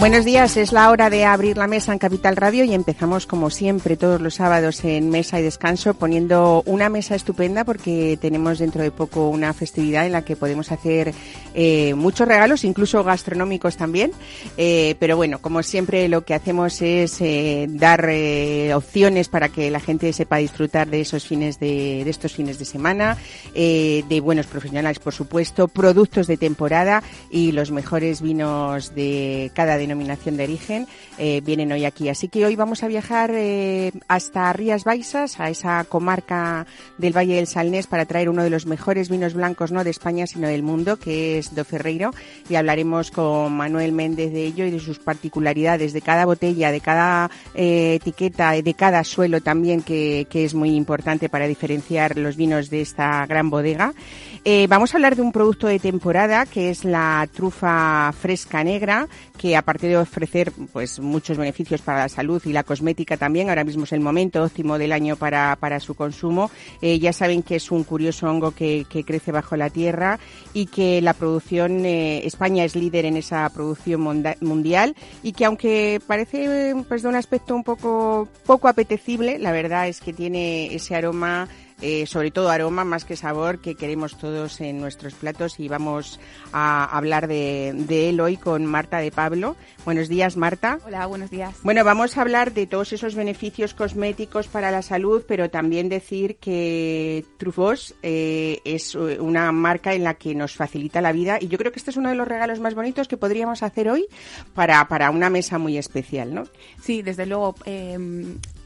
Buenos días, es la hora de abrir la mesa en Capital Radio y empezamos como siempre todos los sábados en Mesa y Descanso poniendo una mesa estupenda porque tenemos dentro de poco una festividad en la que podemos hacer eh, muchos regalos, incluso gastronómicos también. Eh, pero bueno, como siempre lo que hacemos es eh, dar eh, opciones para que la gente sepa disfrutar de esos fines de, de estos fines de semana, eh, de buenos profesionales por supuesto, productos de temporada y los mejores vinos de cada denominación de origen, eh, vienen hoy aquí. Así que hoy vamos a viajar hasta Rías Baixas, a esa comarca del Valle del Salnés, para traer uno de los mejores vinos blancos, no de España, sino del mundo, que es Do Ferreiro. Y hablaremos con Manuel Méndez de ello y de sus particularidades, de cada botella, de cada eh, etiqueta, de cada suelo también, que, que, es muy importante para diferenciar los vinos de esta gran bodega. Eh, vamos a hablar de un producto de temporada, que es la trufa fresca negra, que aparte de ofrecer pues muchos beneficios para la salud y la cosmética también, ahora mismo es el momento óptimo del año para, para su consumo. Eh, ya saben que es un curioso hongo que, que, crece bajo la tierra y que la producción, eh, España es líder en esa producción mundial y que aunque parece pues de un aspecto un poco poco apetecible, la verdad es que tiene ese aroma eh, sobre todo aroma más que sabor que queremos todos en nuestros platos y vamos a hablar de, de, él hoy con Marta de Pablo. Buenos días, Marta. Hola, buenos días. Bueno, vamos a hablar de todos esos beneficios cosméticos para la salud, pero también decir que Truffaut eh, es una marca en la que nos facilita la vida y yo creo que este es uno de los regalos más bonitos que podríamos hacer hoy para, para una mesa muy especial, ¿no? Sí, desde luego. Eh,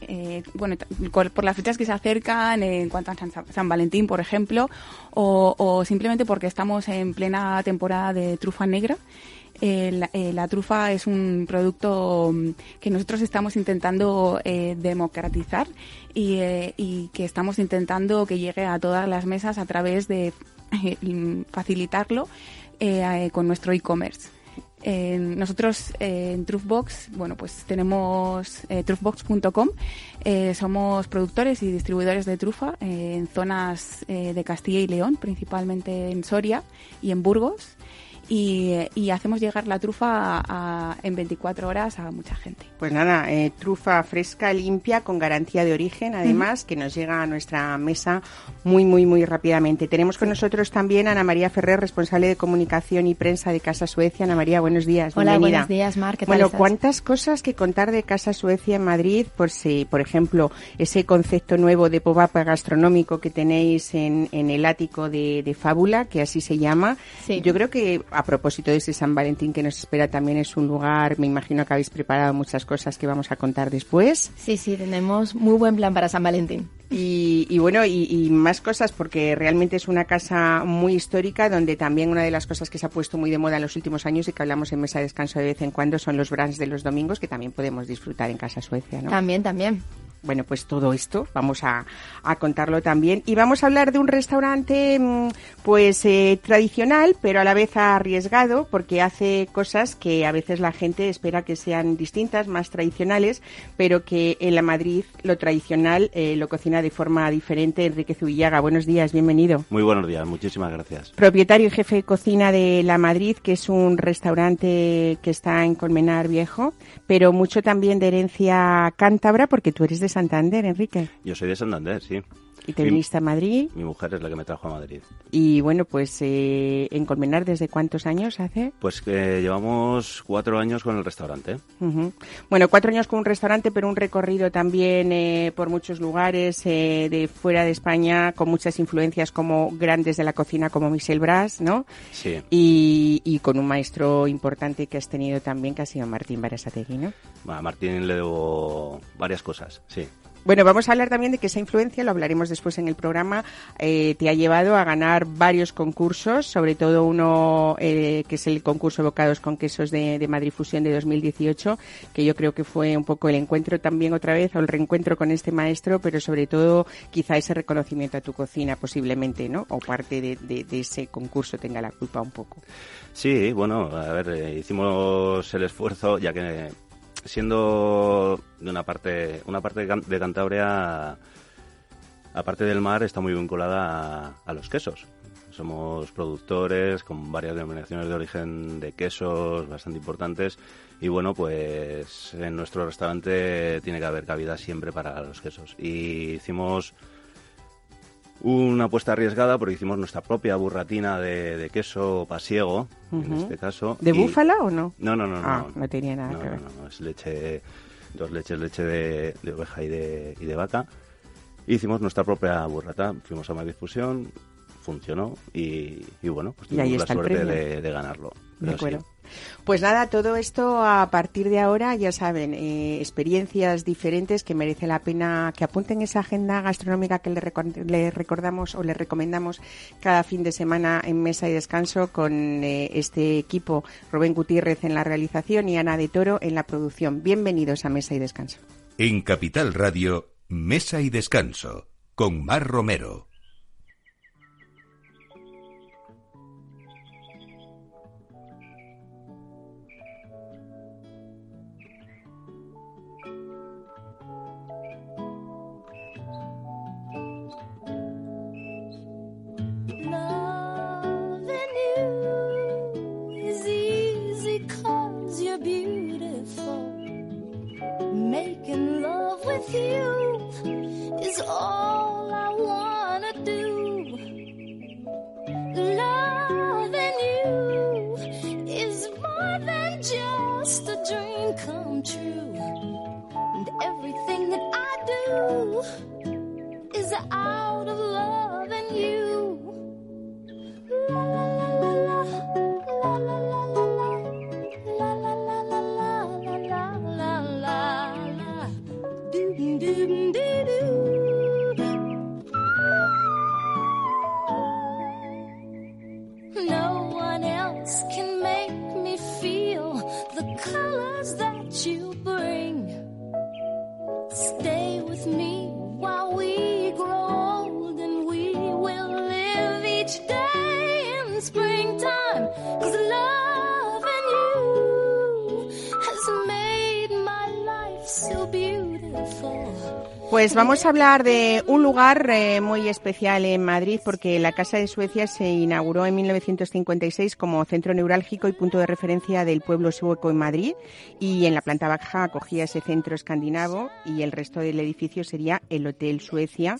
eh, bueno, por las fechas que se acercan, eh, en cuanto a San, San Valentín, por ejemplo, o, simplemente porque estamos en plena temporada de trufa negra. Eh, la, eh, la, trufa es un producto que nosotros estamos intentando democratizar y, que estamos intentando que llegue a todas las mesas a través de facilitarlo con nuestro e-commerce. Eh, nosotros eh, en Truthbox, bueno, pues tenemos eh, truthbox.com, somos productores y distribuidores de trufa en zonas de Castilla y León, principalmente en Soria y en Burgos y, y hacemos llegar la trufa a, a, en 24 horas a mucha gente. Pues nada, eh, trufa fresca, limpia, con garantía de origen, además, mm. que nos llega a nuestra mesa muy, muy, muy rápidamente. Tenemos con nosotros también a Ana María Ferrer, responsable de comunicación y prensa de Casa Suecia. Ana María, buenos días. Hola, bienvenida. buenos días, Mar. ¿qué tal bueno, estás? ¿cuántas cosas que contar de Casa Suecia en Madrid? Por si, por ejemplo, ese concepto nuevo de pop-up gastronómico que tenéis en, en el ático de, de, Fábula, que así se llama. Sí. Yo creo que a propósito de ese San Valentín que nos espera también es un lugar, me imagino que habéis preparado muchas cosas que vamos a contar después. Sí, sí, tenemos muy buen plan para San Valentín. Y, y bueno, y, y, más cosas porque realmente es una casa muy histórica donde también una de las cosas que se ha puesto muy de moda en los últimos años y que hablamos en mesa de descanso de vez en cuando son los brands de los domingos que también podemos disfrutar en Casa Suecia, ¿no? También, también. Bueno, pues todo esto vamos a, a, contarlo también. Y vamos a hablar de un restaurante pues eh, tradicional, pero a la vez arriesgado, porque hace cosas que a veces la gente espera que sean distintas, más tradicionales, pero que en la Madrid lo tradicional eh, lo cocina de forma diferente. Enrique Zubillaga, buenos días, bienvenido. Muy buenos días, muchísimas gracias. Propietario y jefe de cocina de La Madrid, que es un restaurante que está en Colmenar Viejo, pero mucho también de herencia cántabra, porque tú eres de Santander, Enrique. Yo soy de Santander, sí. ¿Y te viniste a Madrid? Mi mujer es la que me trajo a Madrid. Y bueno, pues eh, en Colmenar, ¿desde cuántos años hace? Pues que llevamos cuatro años con el restaurante. Uh -huh. Bueno, cuatro años con un restaurante, pero un recorrido también eh, por muchos lugares eh, de fuera de España, con muchas influencias como grandes de la cocina, como Michel Bras, ¿no? Sí. Y, y, con un maestro importante que has tenido también, que ha sido Martín Barasategui, ¿no? A Martín le debo varias cosas, sí. Bueno, vamos a hablar también de que esa influencia, lo hablaremos después en el programa, eh, te ha llevado a ganar varios concursos, sobre todo uno eh, que es el concurso Bocados con Quesos de, de, Madrid Fusión de 2018, que yo creo que fue un poco el encuentro también otra vez, o el reencuentro con este maestro, pero sobre todo quizá ese reconocimiento a tu cocina posiblemente, ¿no? O parte de, ese concurso tenga la culpa un poco. Sí, bueno, a ver, eh, hicimos el esfuerzo, ya que siendo de una parte, una parte de Cantabria, aparte del mar, está muy vinculada a, a, los quesos. Somos productores con varias denominaciones de origen de quesos bastante importantes y bueno, pues en nuestro restaurante tiene que haber cabida siempre para los quesos. Y hicimos una apuesta arriesgada porque hicimos nuestra propia burratina de, de queso pasiego, uh -huh. en este caso. ¿De y... búfala o no? No, no, no. Ah, no, no tenía nada no, que ver. No, no, es leche, dos leches, leche de, de oveja y de, y de vaca. Hicimos nuestra propia burrata, fuimos a Madrid Fusión, funcionó y, y bueno, pues tuvimos la suerte de, de, ganarlo. De acuerdo. Sí. Pues nada, todo esto a partir de ahora, ya saben, eh, experiencias diferentes que merece la pena que apunten esa agenda gastronómica que le, record le, recordamos o le recomendamos cada fin de semana en Mesa y Descanso con eh, este equipo, Rubén Gutiérrez en la realización y Ana de Toro en la producción. Bienvenidos a Mesa y Descanso. En Capital Radio, Mesa y Descanso, con Mar Romero. With you is all I wanna do. Loving you is more than just a dream come true. And everything that I do is out No one else can make me feel the colors that you bring. Pues vamos a hablar de un lugar eh, muy especial en Madrid porque la Casa de Suecia se inauguró en 1956 como centro neurálgico y punto de referencia del pueblo sueco en Madrid y en la planta baja acogía ese centro escandinavo y el resto del edificio sería el Hotel Suecia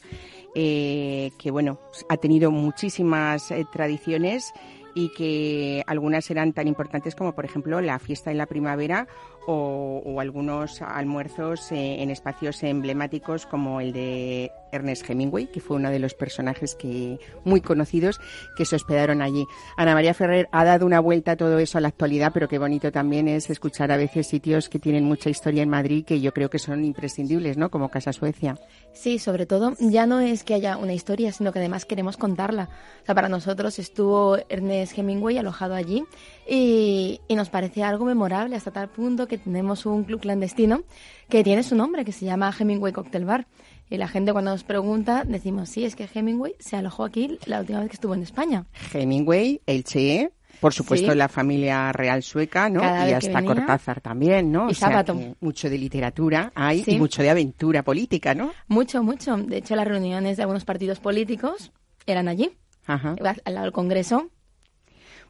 eh, que bueno ha tenido muchísimas eh, tradiciones y que algunas eran tan importantes como por ejemplo la fiesta en la primavera o, algunos almuerzos eh, en espacios emblemáticos como el de Ernest Hemingway, que fue uno de los personajes que muy conocidos que se hospedaron allí. Ana María Ferrer ha dado una vuelta a todo eso a la actualidad, pero qué bonito también es escuchar a veces sitios que tienen mucha historia en Madrid que yo creo que son imprescindibles, ¿no? Como Casa Suecia. Sí, sobre todo ya no es que haya una historia, sino que además queremos contarla. O sea, para nosotros estuvo Ernest Hemingway alojado allí y, y nos parecía algo memorable hasta tal punto que tenemos un club clandestino que tiene su nombre, que se llama Hemingway Cocktail Bar. Y la gente cuando nos pregunta decimos, sí, es que Hemingway se alojó aquí la última vez que estuvo en España. Hemingway, el Che, por supuesto sí. la familia real sueca, ¿no? Cada y hasta venía. Cortázar también, ¿no? Y o sea, Sábato. mucho de literatura hay Sí. y mucho de aventura política, ¿no? Mucho, mucho. De hecho, las reuniones de algunos partidos políticos eran allí, Ajá. al lado del Congreso.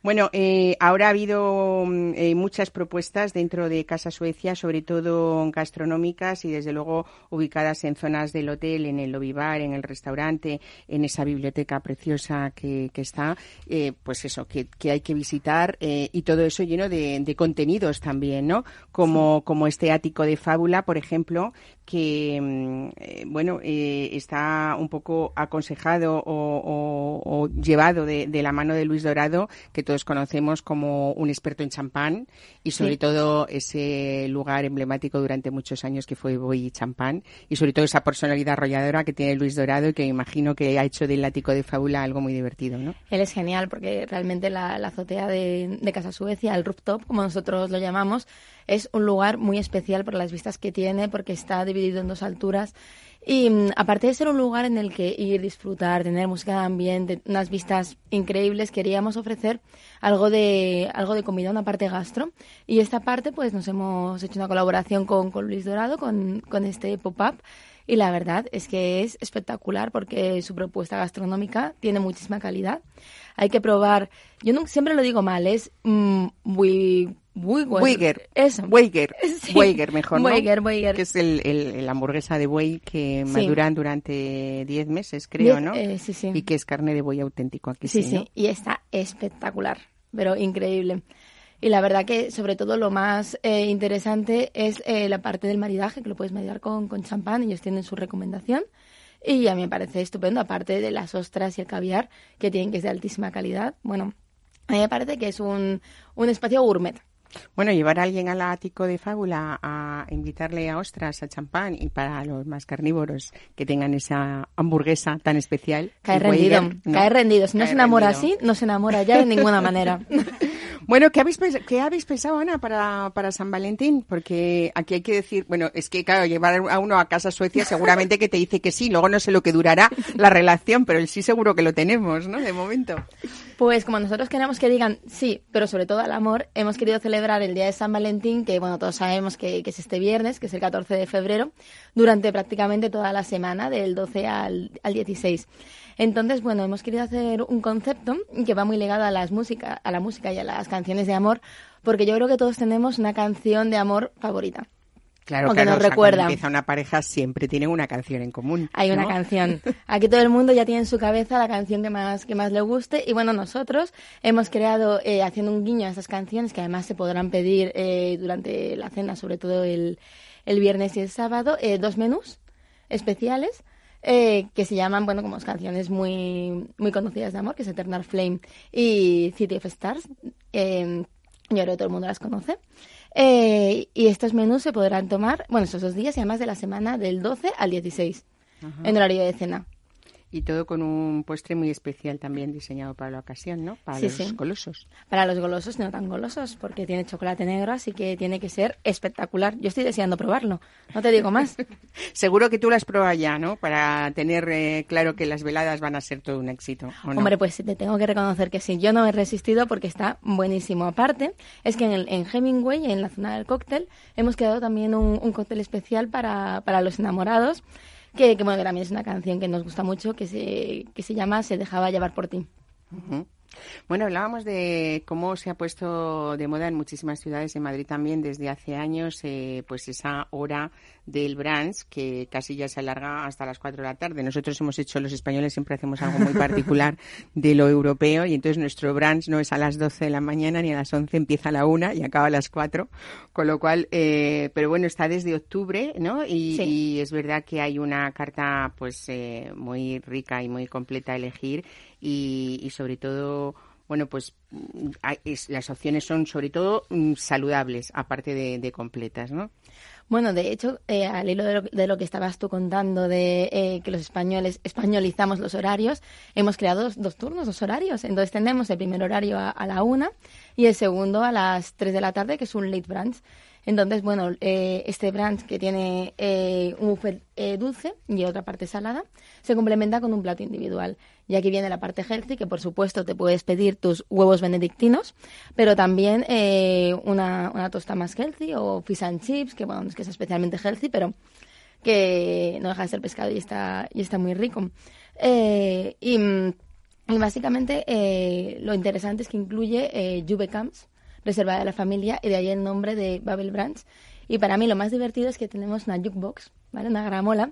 Bueno, eh, ahora ha habido mm, eh, muchas propuestas dentro de Casa Suecia, sobre todo gastronómicas y desde luego ubicadas en zonas del hotel, en el lobby bar, en el restaurante, en esa biblioteca preciosa que, que está, eh, pues eso, que, que hay que visitar eh, y todo eso lleno de, de contenidos también, ¿no? Como, como este ático de fábula, por ejemplo, que mm, eh, bueno eh, está un poco aconsejado o, o- o llevado de, de la mano de Luis Dorado, que todos conocemos como un experto en champán y sobre Sí. todo ese lugar emblemático durante muchos años que fue Boy Champán y sobre todo esa personalidad arrolladora que tiene Luis Dorado y que me imagino que ha hecho del látigo de fábula algo muy divertido, ¿no? Él es genial porque realmente la, la azotea de, de Casa Suecia, el rooftop, como nosotros lo llamamos, es un lugar muy especial por las vistas que tiene, porque está dividido en dos alturas. Y mm, aparte de ser un lugar en el que ir, disfrutar, tener música de ambiente, unas vistas increíbles, queríamos ofrecer algo de, algo de comida, una parte gastro. Y esta parte, pues nos hemos hecho una colaboración con, con Luis Dorado, con, con este pop-up. Y la verdad es que es espectacular porque su propuesta gastronómica tiene muchísima calidad. Hay que probar, yo no, siempre lo digo mal, es mm, Wiger. Weiger. Eso. Weiger. Sí. Weiger, mejor, ¿no? Weiger, Weiger. Que es el, el- el hamburguesa de buey que Sí. maduran durante 10 meses, creo, Diez- ¿no? eh, sí, sí. Y que es carne de buey auténtico aquí, Sí, sí, sí, ¿no? y está espectacular, pero increíble. Y la verdad que sobre todo lo más eh, interesante es eh, la parte del maridaje, que lo puedes maridar con, con champán, ellos tienen su recomendación. Y a mí me parece estupendo, aparte de las ostras y el caviar, que tienen que ser de altísima calidad. Bueno, a mí me parece que es un, un espacio gourmet. Bueno, llevar a alguien al ático de fábula a invitarle a ostras, a champán y para los más carnívoros que tengan esa hamburguesa tan especial. Cae rendido, Weiger, ¿no? cae rendido. Si no se enamora rendido. así, no se enamora ya de ninguna manera. Bueno, ¿qué habéis, qué habéis pensado, Ana, para, para San Valentín? Porque aquí hay que decir, bueno, es que, claro, llevar a uno a casa a Suecia seguramente que te dice que sí, luego no sé lo que durará la relación, pero el sí seguro que lo tenemos, ¿no? De momento. Pues como nosotros queremos que digan sí, pero sobre todo al amor, hemos querido celebrar el Día de San Valentín, que bueno, todos sabemos que, que es este viernes, que es el 14 de febrero, durante prácticamente toda la semana, del 12 al, al 16. Entonces, bueno, hemos querido hacer un concepto que va muy ligado a, las música, a la música y a las canciones de amor, porque yo creo que todos tenemos una canción de amor favorita. Claro, O que claro, nos o sea, recuerda. cuando empieza una pareja siempre tienen una canción en común. Hay una canción. Aquí todo el mundo ya tiene en su cabeza la canción que más, que más le guste. Y bueno, nosotros hemos creado, eh, haciendo un guiño a estas canciones, que además se podrán pedir eh, durante la cena, sobre todo el, el viernes y el sábado, eh, dos menús especiales. eh, que se llaman, bueno, como canciones muy, muy conocidas de amor, que es Eternal Flame y City of Stars. Eh, yo creo que todo el mundo las conoce. Eh, y estos menús se podrán tomar, bueno, estos dos días y además de la semana del 12 al 16, en horario de cena. Y todo con un postre muy especial también diseñado para la ocasión, ¿no? Para Sí, los sí. golosos. Para los golosos, no tan golosos, porque tiene chocolate negro, así que tiene que ser espectacular. Yo estoy deseando probarlo, no te digo más. Seguro que tú las pruebas ya, ¿no? Para tener eh, claro que las veladas van a ser todo un éxito. ¿o no? Hombre, pues te tengo que reconocer que sí, yo no he resistido porque está buenísimo. Aparte, es que en, el, en Hemingway, en la zona del cóctel, hemos creado también un, un cóctel especial para, para los enamorados, que, que bueno, que también es una canción que nos gusta mucho, que se, que se llama Se dejaba llevar por ti. Bueno, hablábamos de cómo se ha puesto de moda en muchísimas ciudades, en Madrid también desde hace años, eh, pues esa hora del brunch que casi ya se alarga hasta las 4 de la tarde. Nosotros hemos hecho, los españoles siempre hacemos algo muy particular de lo europeo y entonces nuestro brunch no es a las 12 de la mañana ni a las 11, empieza a la 1 y acaba a las 4, con lo cual, eh, pero bueno, está desde octubre, ¿no? Y, Sí. y es verdad que hay una carta pues eh, muy rica y muy completa a elegir y, y sobre todo bueno pues hay- es- las opciones son sobre todo mm, saludables aparte de, de completas no Bueno, de hecho, eh, al hilo de lo, de lo que estabas tú contando de eh, que los españoles españolizamos los horarios, hemos creado dos, dos turnos, dos horarios. Entonces tenemos el primer horario a, a la una y el segundo a las tres de la tarde, que es un late brunch. Entonces, bueno, eh, este brunch que tiene eh, un buffet eh, dulce y otra parte salada, se complementa con un plato individual. Y aquí viene la parte healthy, que por supuesto te puedes pedir tus huevos benedictinos, pero también eh, una, una tosta más healthy o fish and chips, que bueno, no es que sea especialmente healthy, pero que no deja de ser pescado y está, y está muy rico. Eh, y, básicamente lo interesante es que incluye eh, Juve Camps, reservada a la familia, y de ahí el nombre de Babel Branch. Y para mí lo más divertido es que tenemos una jukebox, ¿vale? Una gramola,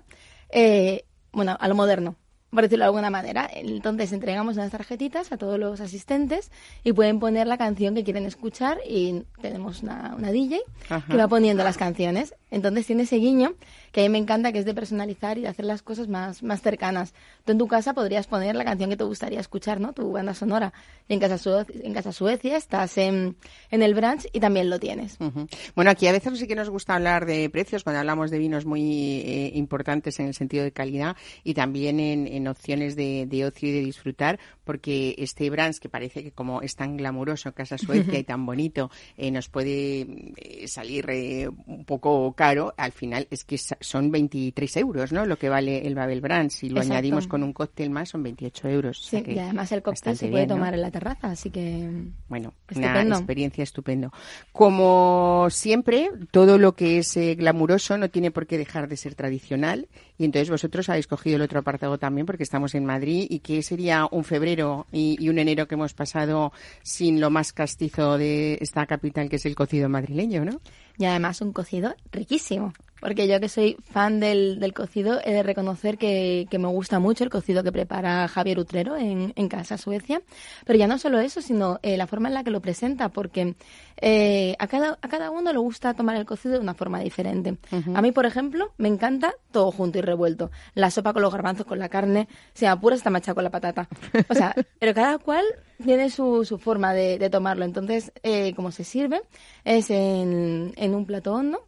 eh, bueno, a lo moderno, por decirlo de alguna manera. Entonces entregamos unas tarjetitas a todos los asistentes y pueden poner la canción que quieren escuchar y tenemos una, una DJ Ajá. que va poniendo las canciones. Entonces tiene ese guiño que a mí me encanta, que es de personalizar y de hacer las cosas más, más cercanas. Tú en tu casa podrías poner la canción que te gustaría escuchar, ¿no? Tu banda sonora. Y en Casa, Sue- en casa Suecia estás en, en el branch y también lo tienes. Ujú. Bueno, aquí a veces sí que nos gusta hablar de precios cuando hablamos de vinos muy eh, importantes en el sentido de calidad y también en, en opciones de, de ocio y de disfrutar, porque este Brands, que parece que como es tan glamuroso Casa Suecia y tan bonito, eh, nos puede eh, salir eh, un poco caro, al final es que son 23 euros, ¿no? Lo que vale el Babel Brands. Si lo Exacto. añadimos con un cóctel más, son 28 euros. o sea Sí, que y además el cóctel se puede bien, ¿no? tomar en la terraza, así que... Bueno, una Estupendo. experiencia estupendo. Como siempre, todo lo que es eh, glamuroso no tiene por qué dejar de ser tradicional. Y entonces vosotros habéis cogido el otro apartado también porque estamos en Madrid. ¿Y qué sería un febrero y, y un enero que hemos pasado sin lo más castizo de esta capital, que es el cocido madrileño, ¿no? Y además un cocido riquísimo. Porque yo que soy fan del, del cocido, he de reconocer que, que me gusta mucho el cocido que prepara Javier Utrero en, en Casa Suecia. Pero ya no solo eso, sino eh, la forma en la que lo presenta, porque eh, a, cada, a cada uno le gusta tomar el cocido de una forma diferente. A mí, por ejemplo, me encanta todo junto y revuelto. La sopa con los garbanzos, con la carne, sea pura hasta macha con la patata. O sea, pero cada cual tiene su, su forma de, de tomarlo. Entonces, eh, como se sirve, es en, en un plato hondo,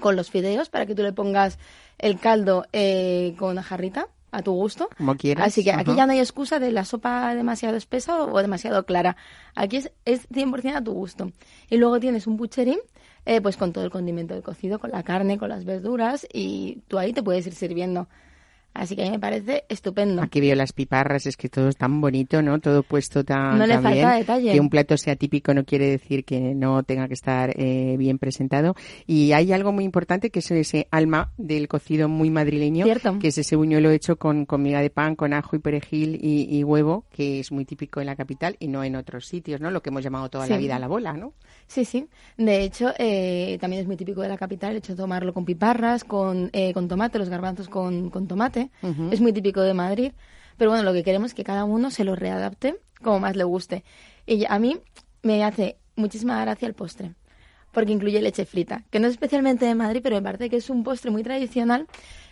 con los fideos, para que tú le pongas el caldo eh, con una jarrita a tu gusto. Como quieras. Así que aquí Ajá. ya no hay excusa de la sopa demasiado espesa o, o demasiado clara. Aquí es, es 100% a tu gusto. Y luego tienes un pucherín, eh, pues con todo el condimento del cocido, con la carne, con las verduras, y tú ahí te puedes ir sirviendo. Así que a mí me parece estupendo. Aquí veo las piparras, es que todo es tan bonito, ¿no? Todo puesto tan, No le tan falta bien, detalle. Que un plato sea típico no quiere decir que no tenga que estar eh, bien presentado. Y hay algo muy importante que es ese alma del cocido muy madrileño, Cierto. que es ese buñuelo hecho con, miga de pan, con ajo y perejil y, y huevo, que es muy típico en la capital y no en otros sitios, ¿no? Lo que hemos llamado toda la vida la bola, ¿no? Sí, sí. De hecho, eh, también es muy típico de la capital el hecho de tomarlo con piparras, con, eh, con tomate, los garbanzos con, con tomate. Es muy típico de Madrid. Pero bueno, lo que queremos es que cada uno se lo readapte como más le guste. Y a mí me hace muchísima gracia el postre, porque incluye leche frita, que no es especialmente de Madrid, pero me parece que es un postre muy tradicional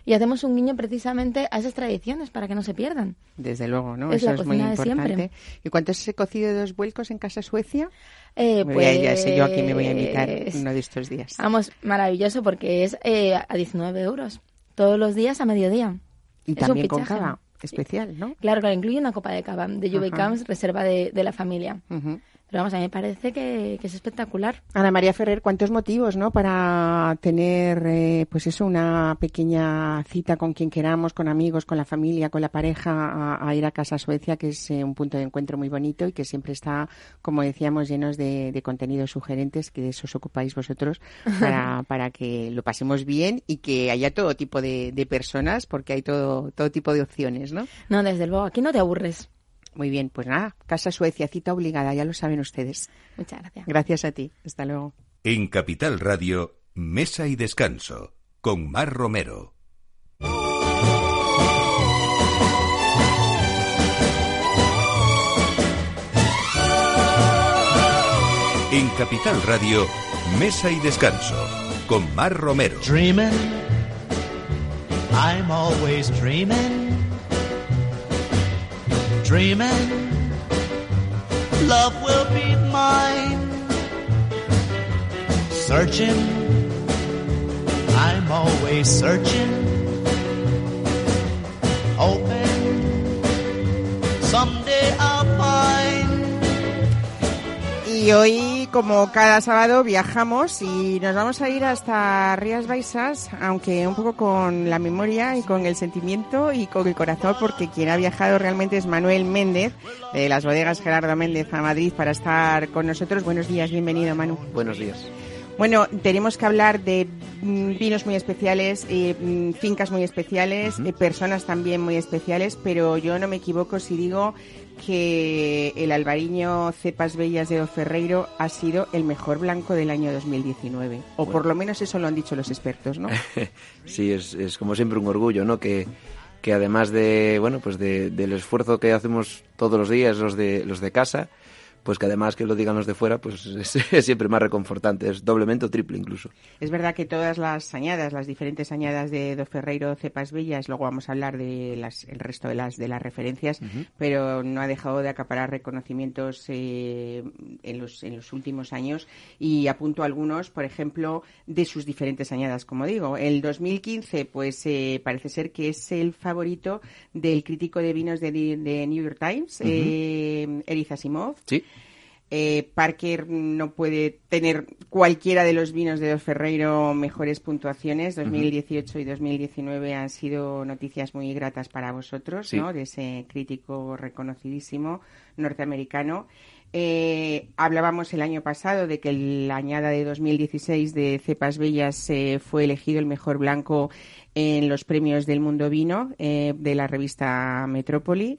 y hacemos un guiño precisamente a esas tradiciones para que no se pierdan. Desde luego, ¿no? Es Eso la es muy cocina de importante. siempre. ¿Y cuánto es ese cocido de dos vuelcos en Casa Suecia? Eh, a- ya sé yo aquí me voy a pues, invitar uno de estos días. Vamos, maravilloso porque es eh, a 19 euros. Todos los días a mediodía. Y Es un también con cava especial, ¿no? Claro, claro, incluye una copa de cava de Juve. Camps, reserva de, de la familia. Ujú. Pero vamos, a mí me parece que, que es espectacular. Ana María Ferrer, ¿cuántos motivos, no, para tener, eh, pues eso, una pequeña cita con quien queramos, con amigos, con la familia, con la pareja, a, a ir a Casa Suecia, que es eh, un punto de encuentro muy bonito y que siempre está, como decíamos, llenos de, de contenidos sugerentes, que de eso os ocupáis vosotros, para, para que lo pasemos bien y que haya todo tipo de, de personas, porque hay todo, todo tipo de opciones, ¿no? No, desde luego, aquí no te aburres. Muy bien, pues nada, Casa Suecia, cita obligada, ya lo saben ustedes. Muchas gracias. Gracias a ti, hasta luego. En Capital Radio, Mesa y Descanso, con Mar Romero. En Capital Radio, Mesa y Descanso, con Mar Romero. Dreaming, I'm always dreaming. Dreaming, love will be mine. Searching, I'm always searching. Hoping, someday I'll find. Como cada sábado, viajamos y nos vamos a ir hasta Rías Baixas, aunque un poco con la memoria y con el sentimiento y con el corazón, porque quien ha viajado realmente es Manuel Méndez, de las bodegas Gerardo Méndez a Madrid, para estar con nosotros. Buenos días, bienvenido, Manu. Buenos días. Bueno, tenemos que hablar de mm, vinos muy especiales, eh, mm, fincas muy especiales, eh, personas también muy especiales, pero yo no me equivoco si digo que el albariño Cepas Bellas de Oferreiro ha sido el mejor blanco del año 2019. O por lo menos eso lo han dicho los expertos, ¿no? Sí, es, es como siempre un orgullo, ¿no? Que, que además de, bueno, pues de- del esfuerzo que hacemos todos los días los de, los de casa, pues que además que lo digan los de fuera, pues es, es siempre más reconfortante, es doblemente o triple incluso. Es verdad que todas las añadas, las diferentes añadas de Do Ferreiro Cepas Bellas, luego vamos a hablar de las, el resto de las de las referencias, pero no ha dejado de acaparar reconocimientos eh, en, los, en los últimos años y apunto algunos, por ejemplo, de sus diferentes añadas, como digo. El 2015, pues eh, parece ser que es el favorito del crítico de vinos de, de New York Times, eh, Eric Asimov. Sí, Eh, Parker no puede tener cualquiera de los vinos de Dos Ferreiro mejores puntuaciones. 2018 y 2019 han sido noticias muy gratas para vosotros, Sí. ¿no? De ese crítico reconocidísimo norteamericano. Eh, hablábamos el año pasado de que la añada de 2016 de Cepas Bellas eh, fue elegido el mejor blanco en los premios del mundo vino eh, de la revista Metrópoli.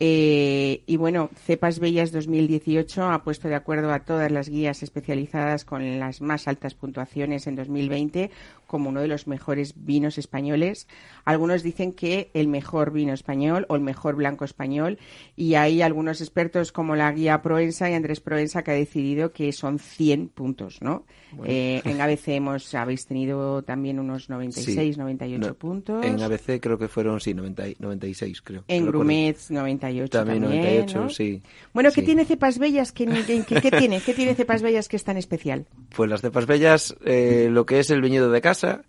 Eh, y bueno, Cepas Bellas 2018 ha puesto de acuerdo a todas las guías especializadas con las más altas puntuaciones en 2020 como uno de los mejores vinos españoles. Algunos dicen que el mejor vino español o el mejor blanco español y hay algunos expertos como la guía Proensa y Andrés Proensa que ha decidido que son 100 puntos, ¿no? Eh, en ABC hemos, habéis tenido también unos 96, Sí. 98 No, puntos. En ABC creo que fueron, sí, 90 y- 96 creo. En. Grumets 98 También también, 98, ¿no? sí. Bueno, ¿qué Sí. tiene cepas bellas? ¿Qué, qué- qué- qué tiene? ¿Qué tiene cepas bellas que es tan especial? Pues las cepas bellas, eh, lo que es el viñedo de casa,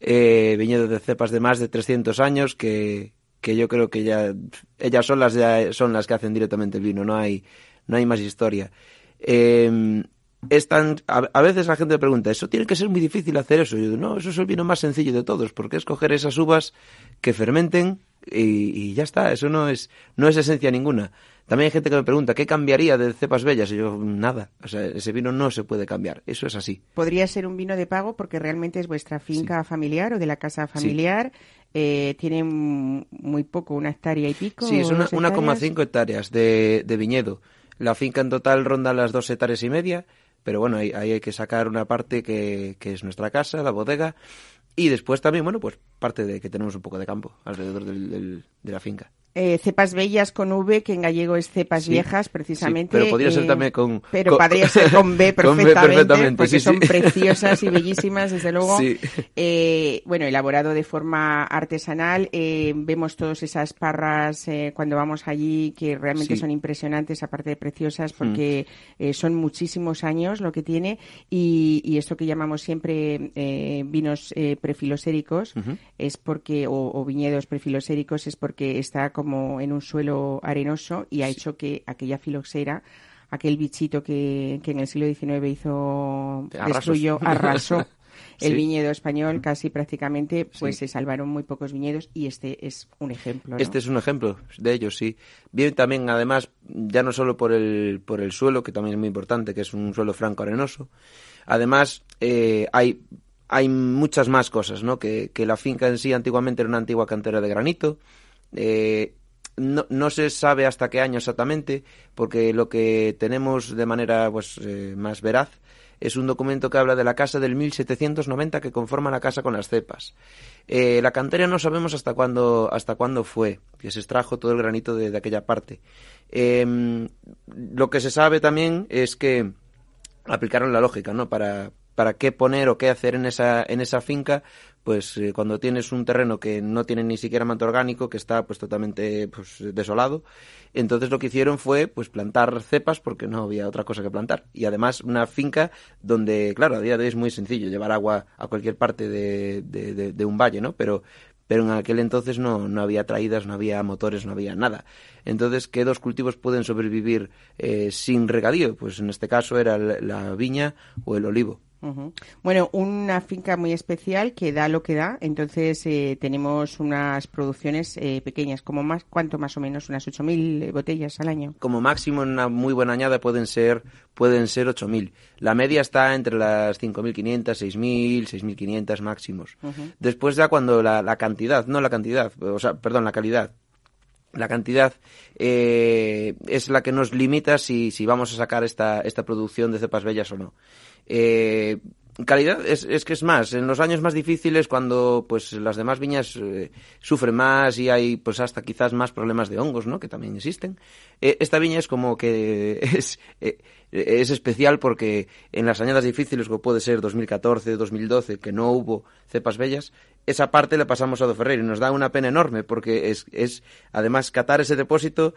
eh, viñedo de cepas de más de 300 años, que, que yo creo que ya ellas son las, ya son las que hacen directamente el vino, no hay, no hay más historia. Eh, es tan- a, a veces la gente me pregunta, ¿eso tiene que ser muy difícil hacer eso? Yo digo, no, eso es el vino más sencillo de todos, porque es coger esas uvas que fermenten y, y ya está, eso no es, no es esencia ninguna. También hay gente que me pregunta, ¿qué cambiaría de cepas bellas? Y yo, nada, o sea, ese vino no se puede cambiar, eso es así. Podría ser un vino de pago porque realmente es vuestra finca familiar o de la casa familiar. Eh, tiene muy poco, una hectárea y pico. Sí, es una, dos 1,5 hectáreas. hectáreas de, de viñedo. La finca en total ronda las dos hectáreas y media, pero bueno, ahí, ahí hay que sacar una parte que, que es nuestra casa, la bodega, y después también, bueno, pues parte de que tenemos un poco de campo alrededor del- del- de la finca. Eh, cepas bellas con V, que en gallego es cepas Sí, viejas, sí, precisamente. pero podría ser también con- Pero con- podría ser con B con B perfectamente, porque sí, son preciosas y bellísimas, desde luego. Sí. Eh, bueno, elaborado de forma artesanal. eh, vemos todas esas parras eh, cuando vamos allí que realmente. Mm. son impresionantes, aparte de preciosas, porque eh, son muchísimos años lo que tiene. Y, y esto que llamamos siempre vinos eh, prefiloséricos es porque, o, o viñedos prefiloséricos, es porque está como en un suelo arenoso y ha hecho que aquella filoxera aquel bichito que, que en el siglo XIX hizo, Arrasos. destruyó, arrasó el Sí. viñedo español casi prácticamente, pues Sí. se salvaron muy pocos viñedos y este es un ejemplo. ¿no? Este es un ejemplo de ellos, sí. Bien también, además, ya no solo por el, por el suelo, que también es muy importante, que es un suelo franco arenoso. Además, eh, hay, hay muchas más cosas, ¿no? Que, que la finca en sí antiguamente era una antigua cantera de granito. Eh, no, se sabe hasta qué año exactamente, porque lo que tenemos de manera pues, eh, más veraz es un documento que habla de la casa del 1790 que conforma la casa con las cepas. Eh, la cantera no sabemos hasta cuándo, hasta cuándo fue, que se extrajo todo el granito de, aquella parte. Eh, lo que se sabe también es que aplicaron la lógica, ¿no? Para, para qué poner o qué hacer en esa, en esa finca, pues eh, cuando tienes un terreno que no tiene ni siquiera manto orgánico, que está pues totalmente pues, desolado, entonces lo que hicieron fue pues plantar cepas porque no había otra cosa que plantar. Y además una finca donde, claro, a día de hoy es muy sencillo llevar agua a cualquier parte de, de, un valle, ¿no? Pero pero en aquel entonces no, no había traídas, no había motores, no había nada. Entonces, ¿qué dos cultivos pueden sobrevivir eh, sin regadío? Pues en este caso era la viña o el olivo. Ujú. Bueno, una finca muy especial que da lo que da. Entonces eh, tenemos unas producciones eh, pequeñas, como más, ¿cuánto más o menos? Unas 8.000 botellas al año. Como máximo en una muy buena añada pueden ser pueden ser 8.000. La media está entre las 5.500, 6.000, 6.500 máximos. Después ya cuando la, la cantidad, no la cantidad, o sea, perdón, la calidad, la cantidad eh, es la que nos limita si, si vamos a sacar esta, esta producción de cepas bellas o no. Eh, calidad es, es que es más. En los años más difíciles, cuando pues las demás viñas eh, sufren más y hay pues hasta quizás más problemas de hongos, ¿no? Que también existen. eh, esta viña es como que es, eh, es especial porque en las añadas difíciles, como puede ser 2014, 2012, que no hubo cepas bellas, esa parte le pasamos a Do Ferreiro y nos da una pena enorme porque es, es además catar ese depósito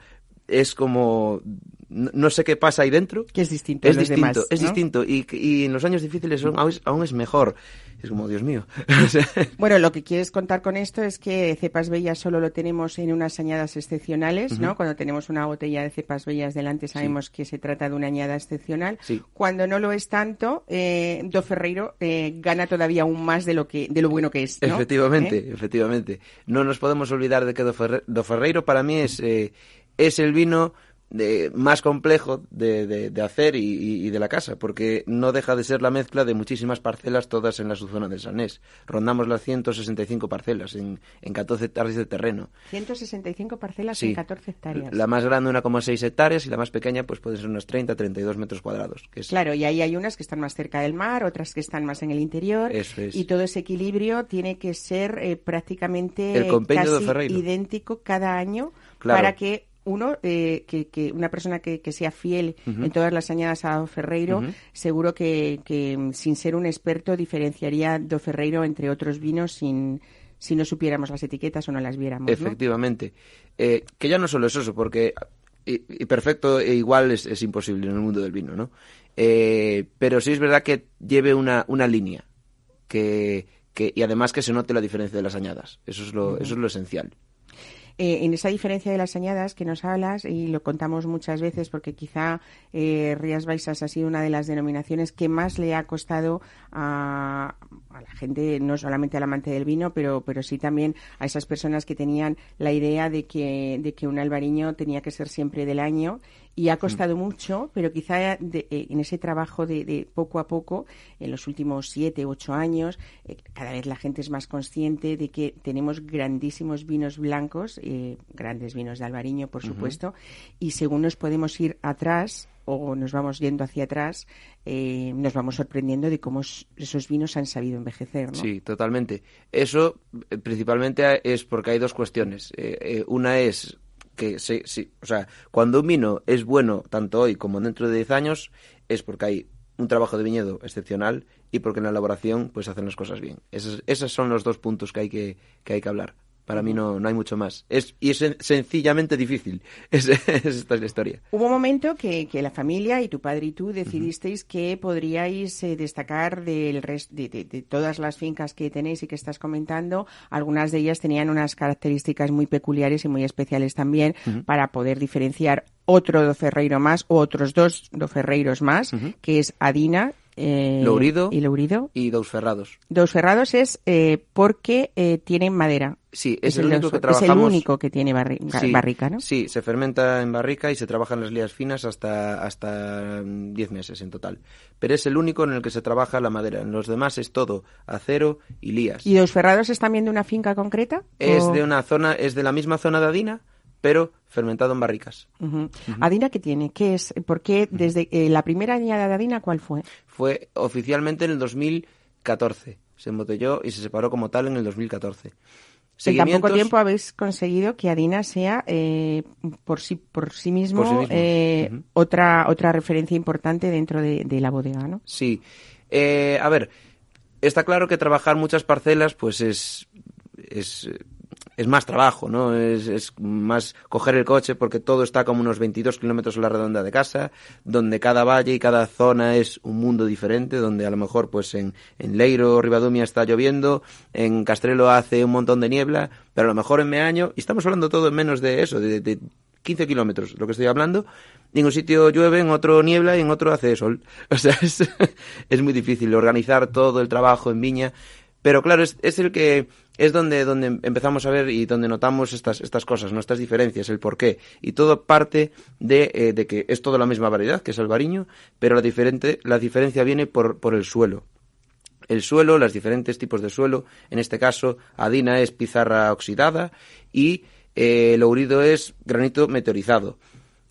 es como no sé qué pasa ahí dentro Que es distinto a es los distinto, demás, es distinto y, y en los años difíciles son- aún, es, aún es mejor. Es como, Dios mío. Bueno, lo que quieres contar con esto es que cepas bellas solo lo tenemos en unas añadas excepcionales, ¿no? Cuando tenemos una botella de cepas bellas delante sabemos que se trata de una añada excepcional. Sí. Cuando no lo es tanto, eh, Do Ferreiro eh, gana todavía aún más de lo que de lo bueno que es, ¿no? Efectivamente, ¿Eh? efectivamente. No nos podemos olvidar de que Do, Ferre- Do Ferreiro para mí es, eh, es el vino de- más complejo de, de- de hacer y, de la casa, porque no deja de ser la mezcla de muchísimas parcelas, todas en la subzona del Sanés. Rondamos las 165 parcelas en, en 14 hectáreas de terreno. 165 parcelas Sí. en 14 hectáreas. La más grande 1,6 hectáreas y la más pequeña pues puede ser unos 30, 32 metros cuadrados. Que es, Claro, y ahí hay unas que están más cerca del mar, otras que están más en el interior. Eso es. Y todo ese equilibrio tiene que ser eh, prácticamente El casi idéntico cada año Claro. para que uno, eh, que, que una persona que, que sea fiel en todas las añadas a Do Ferreiro, seguro que, que, mm, sin ser un experto diferenciaría Do Ferreiro entre otros vinos sin si no supiéramos las etiquetas o no las viéramos. ¿no? Efectivamente. Eh, que ya no solo es eso, porque y, y perfecto e igual es, es imposible en el mundo del vino, ¿no? Eh, pero sí es verdad que lleve una, una línea que, que, y además que se note la diferencia de las añadas. Eso es lo, eso es lo esencial. Eh, en esa diferencia de las añadas que nos hablas, y lo contamos muchas veces porque quizá eh, Rías Baixas ha sido una de las denominaciones que más le ha costado a, a la gente, no solamente al amante del vino, pero, pero sí también a esas personas que tenían la idea de que, de que un albariño tenía que ser siempre del año. Y ha costado mucho, pero quizá de- eh, en ese trabajo de, de poco a poco, en los últimos siete, ocho años, eh, cada vez la gente es más consciente de que tenemos grandísimos vinos blancos, eh, grandes vinos de Albariño, por supuesto, y según nos podemos ir atrás o nos vamos yendo hacia atrás, eh, nos vamos sorprendiendo de cómo esos vinos han sabido envejecer, ¿no? Sí, totalmente. Eso eh, principalmente es porque hay dos cuestiones. Eh, eh, una es que, se, sí, o sea, cuando un vino es bueno tanto hoy como dentro de 10 años, es porque hay un trabajo de viñedo excepcional y porque en la elaboración pues hacen las cosas bien. Esos, esos son los dos puntos que hay que, que, hay que hablar. Para mí no, no hay mucho más. Es, y es sen- sencillamente difícil. Es, es- esta es la historia. Hubo un momento que, que la familia y tu padre y tú decidisteis que podríais eh, destacar del res- de, de- de todas las fincas que tenéis y que estás comentando. Algunas de ellas tenían unas características muy peculiares y muy especiales también para poder diferenciar otro do Ferreiro más o otros dos do Ferreiros más, que es Adina eh, Lourido. y Lourido. Y dos ferrados. Dos ferrados es eh, porque eh, tienen madera. Sí, es, el único dos- que es trabajamos. el único que tiene barri- Sí, barrica, ¿no? Sí, se fermenta en barrica y se trabajan las lías finas hasta hasta mm, 10 meses en total. Pero es el único en el que se trabaja la madera. En los demás es todo acero y lías. ¿Y dos ferrados es también de una finca concreta? Es ¿O- de una zona, es de la misma zona de Adina, pero fermentado en barricas. ¿Adina qué tiene? ¿Qué es? ¿Por qué desde eh, la primera añada de Adina cuál fue? Fue oficialmente en el 2014. Se embotelló y se separó como tal en el 2014. En tan poco tiempo habéis conseguido que Adina sea eh, por sí por sí mismo, Por sí mismo. eh, otra otra referencia importante dentro de, de la bodega, ¿no? Sí. Eh, a ver, está claro que trabajar muchas parcelas, pues es, es, es más trabajo, ¿no? Es, es más coger el coche porque todo está como unos 22 kilómetros a la redonda de casa, donde cada valle y cada zona es un mundo diferente, donde a lo mejor pues en, en Leiro, Ribadumia está lloviendo, en Castrelo hace un montón de niebla, pero a lo mejor en Meaño, y estamos hablando todo en menos de eso, de, de 15 kilómetros, lo que estoy hablando, y en un sitio llueve, en otro niebla y en otro hace sol. O sea, es, es muy difícil organizar todo el trabajo en Viña, pero claro, es, es el que es donde, donde empezamos a ver y donde notamos estas, estas cosas, ¿no? estas diferencias, el por qué. Y todo parte de, eh, de que es toda la misma variedad, que es albariño, pero la, diferente, la diferencia viene por, por el suelo. El suelo, los diferentes tipos de suelo, en este caso, Adina es pizarra oxidada y eh, Lourido es granito meteorizado.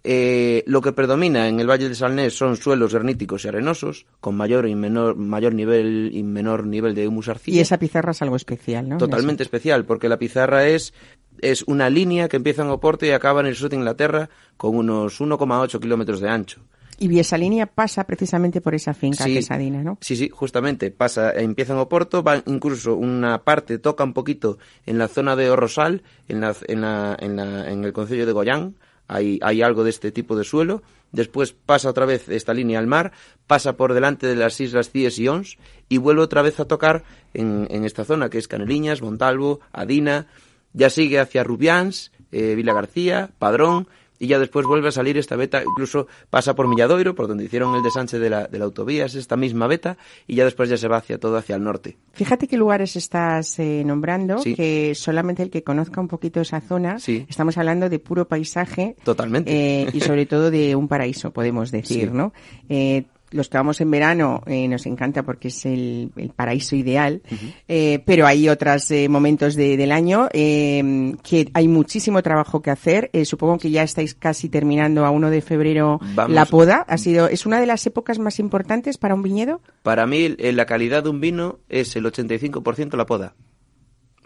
Eh, lo que predomina en el Valle de Salnés son suelos graníticos y arenosos, con mayor y menor, mayor nivel y menor nivel de humus arcilla. Y esa pizarra es algo especial, ¿no? Totalmente especial, porque la pizarra es, es una línea que empieza en Oporto y acaba en el sur de Inglaterra con unos 1,8 kilómetros de ancho. Y esa línea pasa precisamente por esa finca Sí. quesadina, ¿no? Sí, sí, justamente. Pasa, empieza en Oporto, va incluso una parte, toca un poquito en la zona de Orrosal, en, la, en, la, en, la- en el concello de Goyán. Hay, hay algo de este tipo de suelo. Después pasa otra vez esta línea al mar, pasa por delante de las islas Cíes y Ons y vuelve otra vez a tocar en, en esta zona que es Caneliñas, Montalvo, Adina. Ya sigue hacia Rubiáns, eh, Vila García, Padrón y ya después vuelve a salir esta beta, incluso pasa por Milladoiro, por donde hicieron el desanche de la, de la autovía, es esta misma beta, y ya después ya se va hacia todo hacia el norte. Fíjate qué lugares estás eh, nombrando, Sí. que solamente el que conozca un poquito esa zona, Sí. estamos hablando de puro paisaje Totalmente. eh, y sobre todo de un paraíso, podemos decir, Sí. ¿no? Eh, los que vamos en verano eh, nos encanta porque es el, el paraíso ideal, eh, pero hay otros eh, momentos de- del año eh, que hay muchísimo trabajo que hacer. Supongo que ya estáis casi terminando a 1 de febrero Vamos. la poda. Ha sido, ¿Es una de las épocas más importantes para un viñedo? Para mí, la calidad de un vino es el 85% la poda.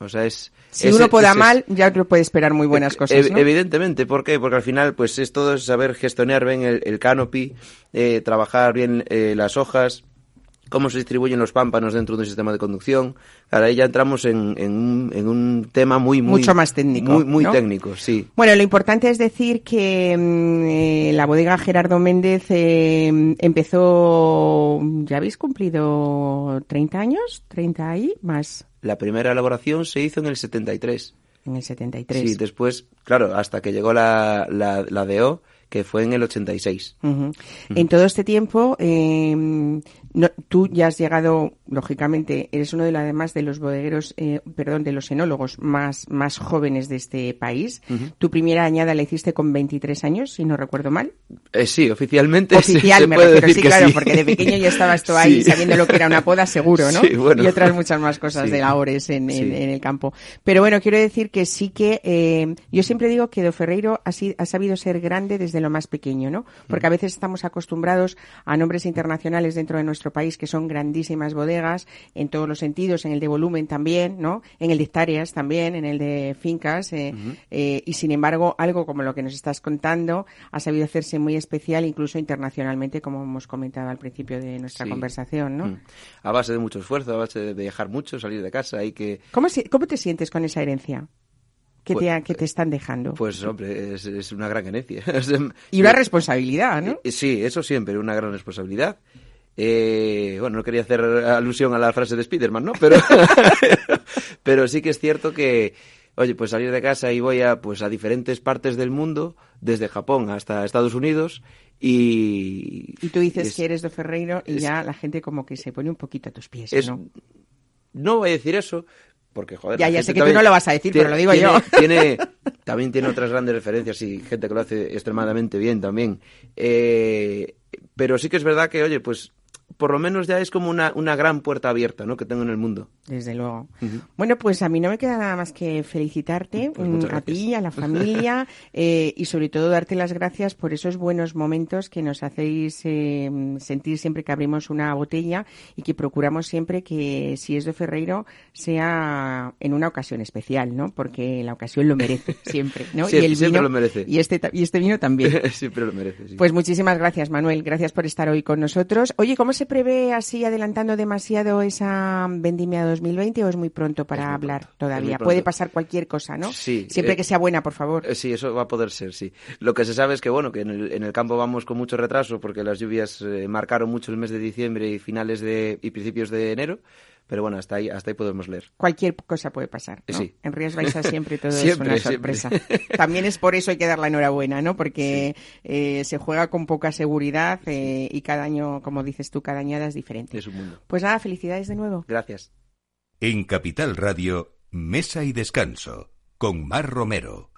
O sea, es... Si es- uno poda es- mal, ya no puede esperar muy buenas Eh, cosas. Evidentemente, ¿por qué? Porque al final, pues es todo saber gestionar bien el, el canopy, eh, trabajar bien eh, las hojas, cómo se distribuyen los pámpanos dentro de un sistema de conducción. Claro, ahí ya entramos en, en un, en un tema muy, muy... Mucho más técnico, Muy, muy ¿no? técnico, sí. Bueno, lo importante es decir que mm, eh, la bodega Gerardo Méndez eh, empezó, ya habéis cumplido 30 años, 30 ahí, más La primera elaboración se hizo en el 73. en el 73. Sí, después, claro, hasta que llegó la, la, la DO, que fue en el 86. Ujú. En todo este tiempo, eh, no- tú ya has llegado, lógicamente, eres uno de los, además de los bodegueros, eh, perdón, de los enólogos más, más jóvenes de este país. Tu primera añada la hiciste con 23 años, si no recuerdo mal. Eh, sí, oficialmente se- Oficial, se, me puede refiero, decir sí, claro, sí. porque de pequeño ya estabas tú ahí Sí. sabiendo lo que era una poda, seguro, ¿no? Sí, bueno. Y otras muchas más cosas de labores en, en- el campo. Pero bueno, quiero decir que sí que, eh, yo siempre digo que Do Ferreiro ha, ha sabido ser grande desde lo más pequeño, ¿no? Porque a veces estamos acostumbrados a nombres internacionales dentro de nuestro país que son grandísimas bodegas en todos los sentidos, en el de volumen también, ¿no? En el de hectáreas también, en el de fincas, eh, eh, y sin embargo, algo como lo que nos estás contando ha sabido hacerse muy especial, incluso internacionalmente, como hemos comentado al principio de nuestra Sí. conversación, ¿no? Mm. A base de mucho esfuerzo, a base de viajar mucho, salir de casa, hay que... ¿Cómo, ¿Cómo te sientes con esa herencia que, Pues- te, que te están dejando? Pues hombre, es, es una gran herencia. Sea, y una yo- responsabilidad, ¿no? Eh, Sí, eso siempre, una gran responsabilidad. Eh, bueno, no quería hacer alusión a la frase de Spiderman, ¿no? Pero, pero sí que es cierto que, oye, pues salir de casa y voy a, pues a diferentes partes del mundo, desde Japón hasta Estados Unidos, y... Y tú dices es- que eres de Ferreiro y es- ya la gente como que se pone un poquito a tus pies, es- ¿no? No voy a decir eso, porque joder. Ya, ya sé que tú no lo vas a decir, pero lo digo tiene- yo. Tiene, también tiene otras grandes referencias y gente que lo hace extremadamente bien también. Eh, pero sí que es verdad que, oye, pues por lo menos ya es como una, una gran puerta abierta, ¿no? Que tengo en el mundo. Desde luego. Bueno, pues a mí no me queda nada más que felicitarte Pues mm, a ti, a la familia eh, y sobre todo darte las gracias por esos buenos momentos que nos hacéis eh, sentir siempre que abrimos una botella y que procuramos siempre que si es de Ferreiro sea en una ocasión especial, ¿no? Porque la ocasión lo merece siempre, ¿no? Siempre- y el siempre vino lo merece. y este y este vino también. Siempre lo merece, sí. Pues muchísimas gracias, Manuel. Gracias por estar hoy con nosotros. Oye, ¿cómo se prevé así adelantando demasiado esa vendimia 2020 o es muy pronto para muy hablar pronto, todavía? Puede pasar cualquier cosa, ¿no? Sí, Siempre eh, que sea buena, por favor. Eh, Sí, eso va a poder ser, sí. Lo que se sabe es que, bueno, que en el, en el campo vamos con mucho retraso porque las lluvias eh, marcaron mucho el mes de diciembre y finales de y principios de enero, pero bueno, hasta ahí hasta ahí podemos leer. Cualquier cosa puede pasar. ¿no? Sí. En Rías Baixas siempre todo Siempre, es una siempre. sorpresa. También es por eso hay que dar la enhorabuena, ¿no? Porque eh, se juega con poca seguridad eh, y cada año, como dices tú, cada añada es diferente. Es un mundo. Pues nada, felicidades de nuevo. Gracias. En Capital Radio, Mesa y Descanso, con Mar Romero.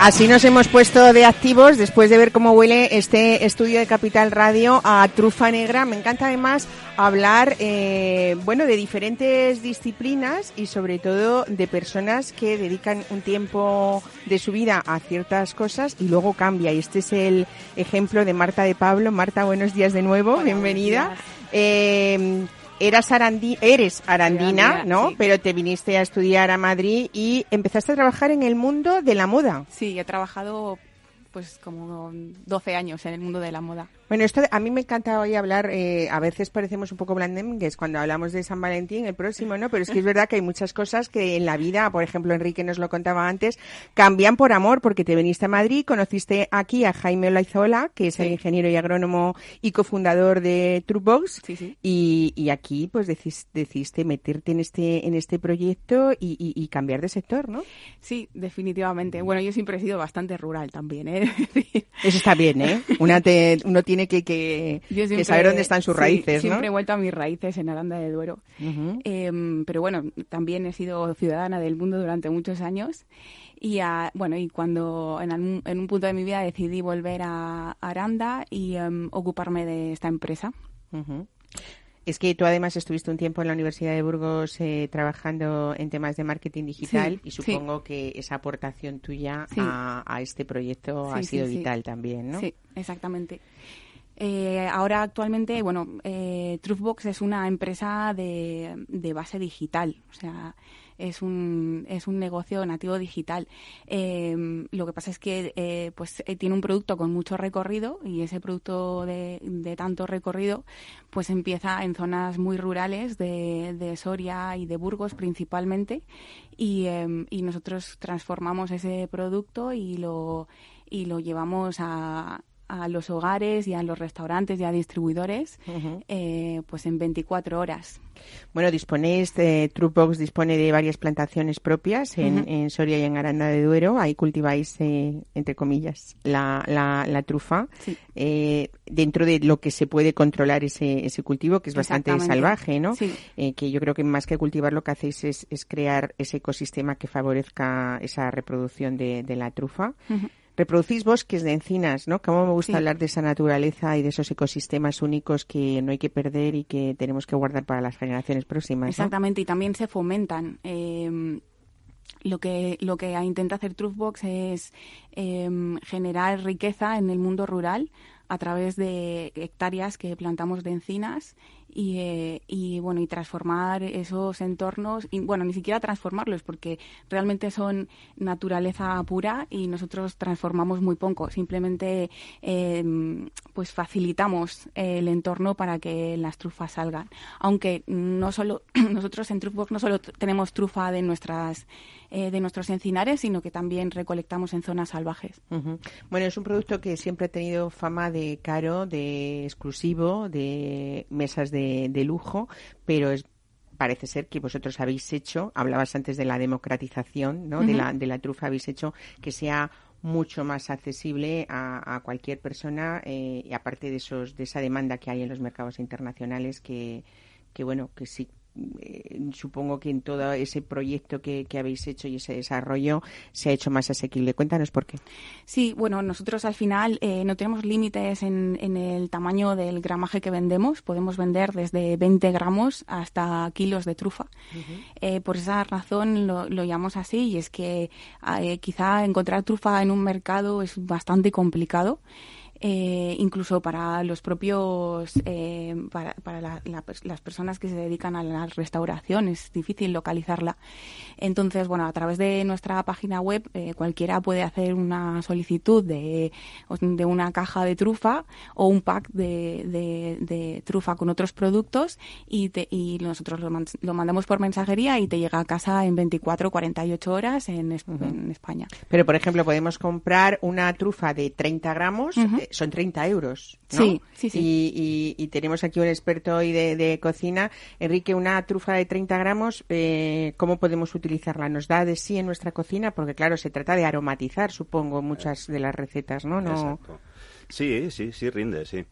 Así nos hemos puesto de activos después de ver cómo huele este estudio de Capital Radio a trufa negra. Me encanta además hablar, eh, bueno, de diferentes disciplinas y sobre todo de personas que dedican un tiempo de su vida a ciertas cosas y luego cambia. Y este es el ejemplo de Marta de Pablo. Marta, buenos días de nuevo, bienvenida. Eh, eras arandi eres arandina, ¿no? sí. Pero te viniste a estudiar a Madrid y empezaste a trabajar en el mundo de la moda. Sí, he trabajado pues como 12 años en el mundo de la moda. Bueno, esto a mí me encanta hoy hablar, eh, a veces parecemos un poco blandengues cuando hablamos de San Valentín, el próximo, ¿no? Pero es que es verdad que hay muchas cosas que en la vida, por ejemplo, Enrique nos lo contaba antes, cambian por amor, porque te viniste a Madrid, conociste aquí a Jaime Olaizola, que es el ingeniero y agrónomo y cofundador de Truebox, Sí, sí. y, y aquí pues decis- decidiste meterte en este, en este proyecto y, y- y cambiar de sector, ¿no? Sí, definitivamente. Bueno, yo siempre he sido bastante rural también, ¿eh? Eso está bien, ¿eh? Una te- uno tiene que, saber dónde están sus sí, raíces, ¿no? Siempre he vuelto a mis raíces en Aranda de Duero. Em, pero bueno, también he sido ciudadana del mundo durante muchos años. Y a- bueno, y cuando en, algún- en un punto de mi vida decidí volver a Aranda y em, ocuparme de esta empresa. Es que tú además estuviste un tiempo en la Universidad de Burgos eh, trabajando en temas de marketing digital Sí, y sí. supongo que esa aportación tuya Sí. a, a este proyecto ha sido vital también, ¿no? Sí, exactamente. Eh, ahora actualmente, bueno, eh, Truthbox es una empresa de, base digital, o sea, es un, es un negocio nativo digital. Eh, lo que pasa es que eh, pues tiene un producto con mucho recorrido y ese producto de, tanto recorrido pues empieza en zonas muy rurales de, Soria y de Burgos principalmente y, eh, y nosotros transformamos ese producto y lo, y lo llevamos a, a los hogares y a los restaurantes y a distribuidores eh, pues en 24 horas. Bueno, disponéis, Truebox dispone de varias plantaciones propias en, en Soria y en Aranda de Duero. Ahí cultiváis, eh, entre comillas, la, la, la trufa. Sí. eh, dentro de lo que se puede controlar ese, ese cultivo, que es bastante salvaje, ¿no? Sí. Eh, que yo creo que más que cultivar lo que hacéis es, es crear ese ecosistema que favorezca esa reproducción de, de la trufa. Reproducís bosques de encinas, ¿no? Cómo me gusta Sí. hablar de esa naturaleza y de esos ecosistemas únicos que no hay que perder y que tenemos que guardar para las generaciones próximas. ¿no? Exactamente, y también se fomentan. eh, lo que lo que intenta hacer Truthbox es eh, generar riqueza en el mundo rural a través de hectáreas que plantamos de encinas y, eh, y bueno y transformar esos entornos y bueno ni siquiera transformarlos porque realmente son naturaleza pura y nosotros transformamos muy poco. Simplemente eh, pues facilitamos el entorno para que las trufas salgan. Aunque no solo nosotros en Truffbox no solo tenemos trufa de nuestras eh, de nuestros encinares sino que también recolectamos en zonas salvajes. Bueno, es un producto que siempre ha tenido fama de caro, de exclusivo, de mesas de, de lujo, pero es parece ser que vosotros habéis hecho, hablabas antes de la democratización, ¿no? de, la, de la trufa, habéis hecho que sea mucho más accesible a, a cualquier persona eh, y aparte de esos de esa demanda que hay en los mercados internacionales que, que bueno que sí eh, supongo que en todo ese proyecto que, que habéis hecho y ese desarrollo se ha hecho más asequible. Cuéntanos por qué. Sí, bueno, nosotros al final eh, no tenemos límites en, en el tamaño del gramaje que vendemos. Podemos vender desde 20 gramos hasta kilos de trufa. Eh, por esa razón lo, lo llamamos así y es que eh, quizá encontrar trufa en un mercado es bastante complicado. Eh, incluso para los propios, eh, para, para la- las personas que se dedican a la restauración, es difícil localizarla. Entonces, bueno, a través de nuestra página web eh, cualquiera puede hacer una solicitud de, de una caja de trufa o un pack de, de- de trufa con otros productos y, te- y nosotros lo, man- lo mandamos por mensajería y te llega a casa en 24 48 horas en, en España. Pero, por ejemplo, podemos comprar una trufa de 30 gramos, son 30 euros. ¿no? Sí, sí, sí. Y, y- y tenemos aquí un experto hoy de, de cocina. Enrique, una trufa de 30 gramos, eh, ¿cómo podemos utilizarla? ¿Nos da de sí en nuestra cocina? Porque, claro, se trata de aromatizar, supongo, muchas de las recetas, ¿no? no Exacto. Sí, sí, sí, rinde, sí.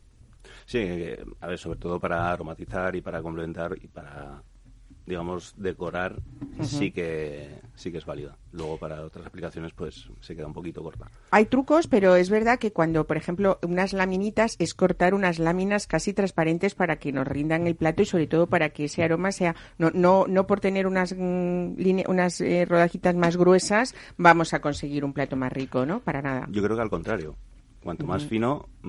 Sí, eh, a ver, sobre todo para aromatizar y para complementar y para digamos, decorar, sí que sí que es válida. Luego para otras aplicaciones, pues se queda un poquito corta. Hay trucos, pero es verdad que cuando, por ejemplo, unas laminitas es cortar unas láminas casi transparentes para que nos rindan el plato y sobre todo para que ese aroma sea no no no por tener unas mm, line- unas eh, rodajitas más gruesas vamos a conseguir un plato más rico, ¿no? Para nada. Yo creo que al contrario. Cuanto más fino, mm,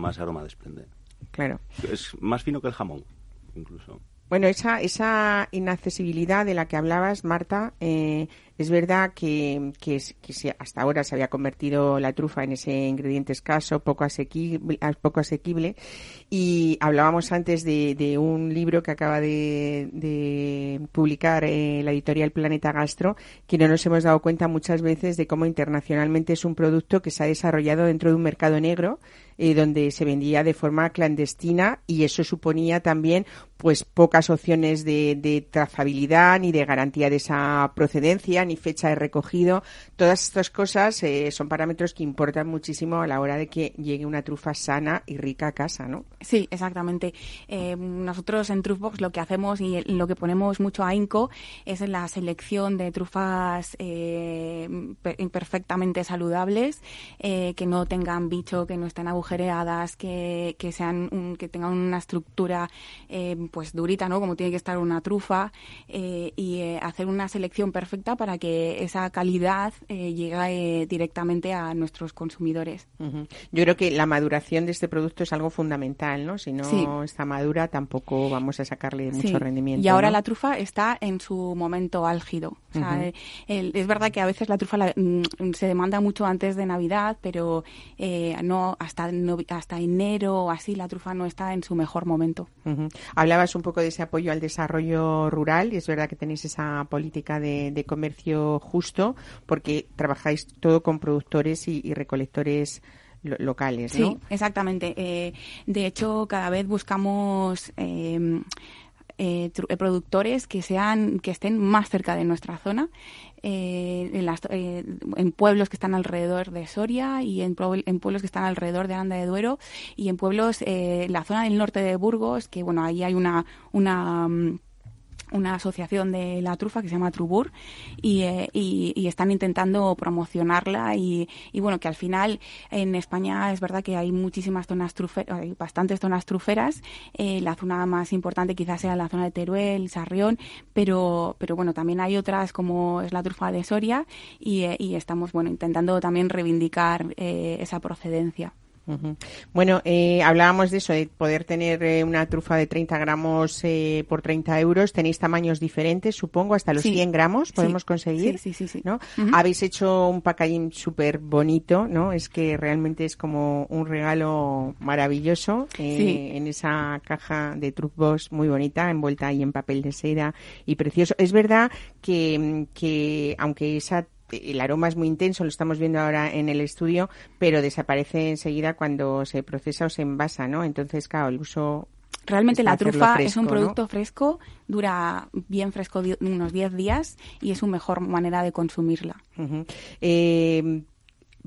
más aroma desprende. Claro. Es más fino que el jamón, incluso. Bueno, esa, esa inaccesibilidad de la que hablabas, Marta, eh, es verdad que, que, hasta ahora se había convertido la trufa en ese ingrediente escaso, poco poco asequible. Y hablábamos antes de, de un libro que acaba de, de publicar eh, la editorial Planeta Gastro, que no nos hemos dado cuenta muchas veces de cómo internacionalmente es un producto que se ha desarrollado dentro de un mercado negro, eh, donde se vendía de forma clandestina y eso suponía también pues pocas opciones de, de trazabilidad ni de garantía de esa procedencia ni fecha de recogido. Todas estas cosas eh, son parámetros que importan muchísimo a la hora de que llegue una trufa sana y rica a casa, ¿no? Sí, exactamente. Eh, nosotros en Trufbox lo que hacemos y lo que ponemos mucho ahínco es en la selección de trufas eh, per- perfectamente saludables, eh, que no tengan bicho, que no estén agujereadas, que, que sean un- que tengan una estructura eh, pues durita, ¿no? Como tiene que estar una trufa eh, y eh, hacer una selección perfecta para que esa calidad eh, llegue eh, directamente a nuestros consumidores. Yo creo que la maduración de este producto es algo fundamental, ¿no? Si no Sí. está madura, tampoco vamos a sacarle mucho Sí. rendimiento. Y ahora ¿no? la trufa está en su momento álgido. O sea, Ujú. eh, el- es verdad que a veces la trufa la- mm, se demanda mucho antes de Navidad, pero eh, no hasta hasta enero o así la trufa no está en su mejor momento. Ujú. Hablabas un poco de ese apoyo al desarrollo rural y es verdad que tenéis esa política de, de comercio justo porque trabajáis todo con productores y, y recolectores locales, ¿no? Sí, exactamente. Eh, de hecho, cada vez buscamos eh, eh, eh, productores que sean que estén más cerca de nuestra zona, eh, en, las- eh, en pueblos que están alrededor de Soria y en, en pueblos que están alrededor de Aranda de Duero y en pueblos eh, la zona del norte de Burgos, que bueno ahí hay una una mm, una asociación de la trufa que se llama Trubur y, eh, y, están intentando promocionarla y, y bueno que al final en España es verdad que hay muchísimas zonas truferas, hay bastantes zonas truferas eh, la zona más importante quizás sea la zona de Teruel, Sarrión pero pero bueno también hay otras como es la trufa de Soria y, eh, estamos bueno intentando también reivindicar eh, esa procedencia. Bueno, eh, hablábamos de eso, de poder tener eh, una trufa de 30 gramos eh, por 30 euros. Tenéis tamaños diferentes, supongo, hasta los Sí. 100 gramos Sí. podemos conseguir. Sí, sí, sí, sí. ¿no? Habéis hecho un packaging súper bonito, ¿no? Es que realmente es como un regalo maravilloso eh, en esa caja de Truckbox muy bonita, envuelta ahí en papel de seda y precioso. Es verdad que, que aunque esa el aroma es muy intenso, lo estamos viendo ahora en el estudio, pero desaparece enseguida cuando se procesa o se envasa, ¿no? Entonces, claro, el uso Realmente la trufa es un ¿no? producto fresco, dura bien fresco unos 10 días y es su mejor manera de consumirla. Eh,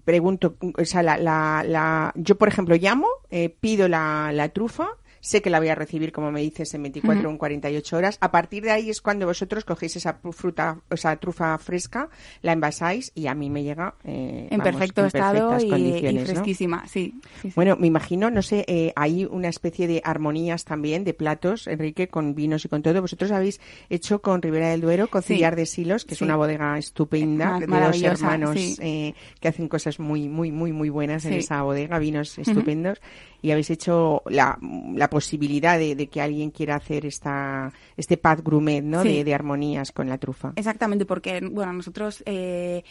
pregunto, o sea, la, la, la- yo por ejemplo llamo, eh, pido la, la trufa, sé que la voy a recibir, como me dices, en 24 o en 48 horas. A partir de ahí es cuando vosotros cogéis esa fruta, o sea, trufa fresca, la envasáis y a mí me llega eh, En vamos, perfecto en estado y, y fresquísima, sí. sí, sí. Bueno, me imagino, no sé, eh, hay una especie de armonías también de platos, Enrique, con vinos y con todo. Vosotros habéis hecho con Ribera del Duero, Conciliar Sí. de Silos, que es una bodega estupenda, de dos hermanos eh, que hacen cosas muy, muy, muy, muy buenas en esa bodega, vinos estupendos. Y habéis hecho la, la posibilidad de, de que alguien quiera hacer esta, este pad gourmet, ¿no? Sí. De, de armonías con la trufa. Exactamente, porque bueno, nosotros eh,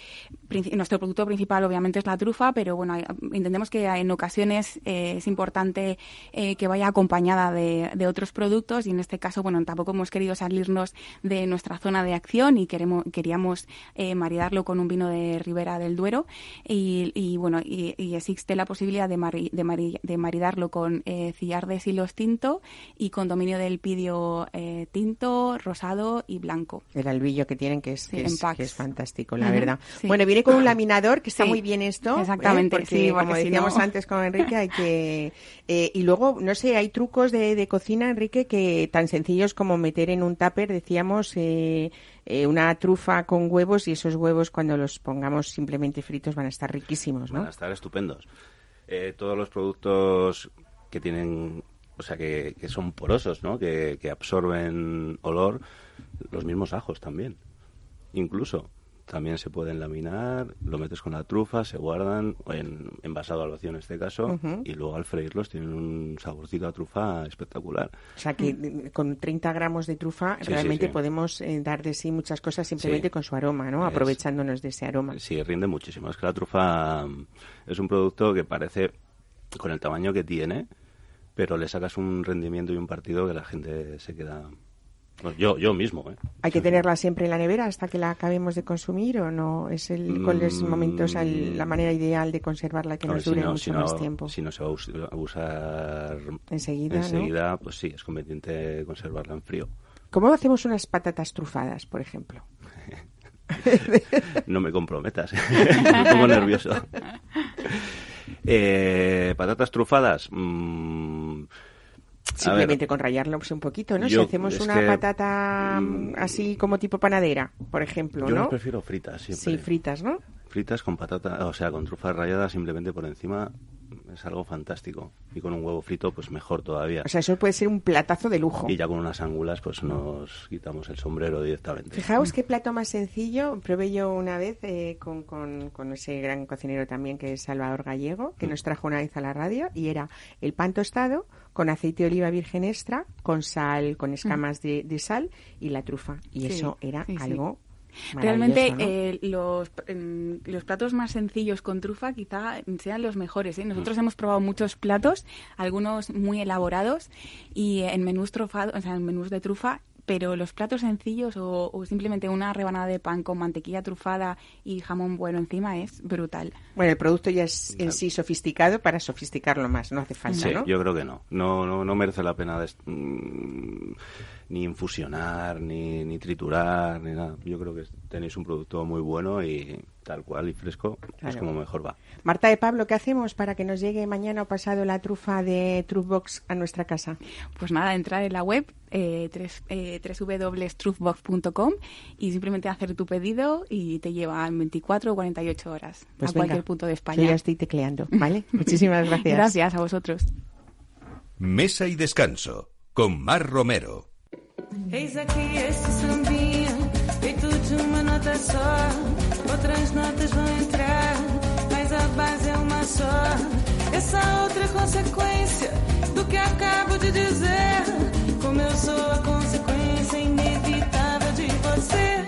nuestro producto principal obviamente es la trufa, pero bueno, entendemos que en ocasiones eh, es importante eh, que vaya acompañada de, de otros productos y en este caso, bueno, tampoco hemos querido salirnos de nuestra zona de acción y queremos queríamos eh, maridarlo con un vino de Ribera del Duero y, y, bueno, y, y existe la posibilidad de, mari- de, mari- de maridarlo con eh, cillar de silos tinto y con dominio del pidio eh, tinto, rosado y blanco. El albillo que tienen, que es, Sí, que es, packs. que es fantástico, la verdad. sí. Bueno, viene con un laminador, que está Sí, muy bien esto. ¿eh? exactamente, Porque, sí, porque como si decíamos no- antes con Enrique, hay que... eh, y luego, no sé, hay trucos de, de cocina, Enrique, que tan sencillos como meter en un tupper, decíamos, eh, eh, una trufa con huevos y esos huevos cuando los pongamos simplemente fritos van a estar riquísimos, ¿no? Van a estar estupendos. Eh, todos los productos que tienen, o sea, que, que son porosos, ¿no? Que, que absorben olor, los mismos ajos también. Incluso. También se pueden laminar, lo metes con la trufa, se guardan en envasado al vacío en este caso, y luego al freírlos tienen un saborcito a trufa espectacular. O sea que eh, con 30 gramos de trufa Sí, realmente sí. podemos eh, dar de sí muchas cosas simplemente Sí. con su aroma, ¿no? Es- Aprovechándonos de ese aroma. Sí, rinde muchísimo. Es que la trufa mm, es un producto que parece, con el tamaño que tiene, pero le sacas un rendimiento y un partido que la gente se queda... Yo, yo mismo, ¿eh? ¿Hay que tenerla siempre en la nevera hasta que la acabemos de consumir o no? ¿Es el, ¿Cuál es el momento, o sea, el- la manera ideal de conservarla que ver, nos si dure no- mucho si no- más tiempo? Si no se va a us- a usar Enseguida, ¿no? enseguida, pues sí, es conveniente conservarla en frío. ¿Cómo hacemos unas patatas trufadas, por ejemplo? No me comprometas, me pongo nervioso. Eh, patatas trufadas. mm, ver, Simplemente con rallarlos un poquito, ¿no? Yo- si hacemos una que, patata mm, así como tipo panadera, por ejemplo, yo ¿no? prefiero fritas siempre. Sí, fritas, ¿no? Fritas con patata, o sea, con trufa rallada simplemente por encima es algo fantástico. Y con un huevo frito, pues mejor todavía. O sea, eso puede ser un platazo de lujo. y ya con unas ángulas, pues nos quitamos el sombrero directamente. Fijaos qué plato más sencillo. Probé yo una vez eh, con, con- con ese gran cocinero también que es Salvador Gallego, Mm. que nos trajo una vez a la radio, y era el pan tostado con aceite de oliva virgen extra, con sal, con escamas de, de sal y la trufa. Y Sí, eso era sí, sí. algo Realmente eh, los, los platos más sencillos con trufa quizá sean los mejores. ¿eh? Nosotros hemos probado muchos platos, algunos muy elaborados y en menús, trufado- o sea, en menús de trufa, pero los platos sencillos o, o simplemente una rebanada de pan con mantequilla trufada y jamón bueno encima es brutal. Bueno, el producto ya es en sí sofisticado para sofisticarlo más, no hace falta, Sí, ¿no? yo creo que no. No, no, no merece la pena des- mm, ni infusionar, ni, ni triturar, ni nada. Yo creo que tenéis un producto muy bueno y tal cual y fresco es como mejor va. Marta de Pablo, ¿qué hacemos para que nos llegue mañana o pasado la trufa de Truthbox a nuestra casa? Pues nada, entrar en la web eh, tres- eh, www.truthbox.com y simplemente hacer tu pedido y te lleva en 24 o 48 horas Pues a venga, cualquier punto de Yo España. ya estoy tecleando, ¿vale? Muchísimas gracias. Gracias a vosotros. Mesa y descanso con Mar Romero. Eis aqui esse sambinha, feito de uma nota só. Outras notas vão entrar, mas a base é uma só. Essa outra consequência do que acabo de dizer. Como eu sou a consequência inevitável de você.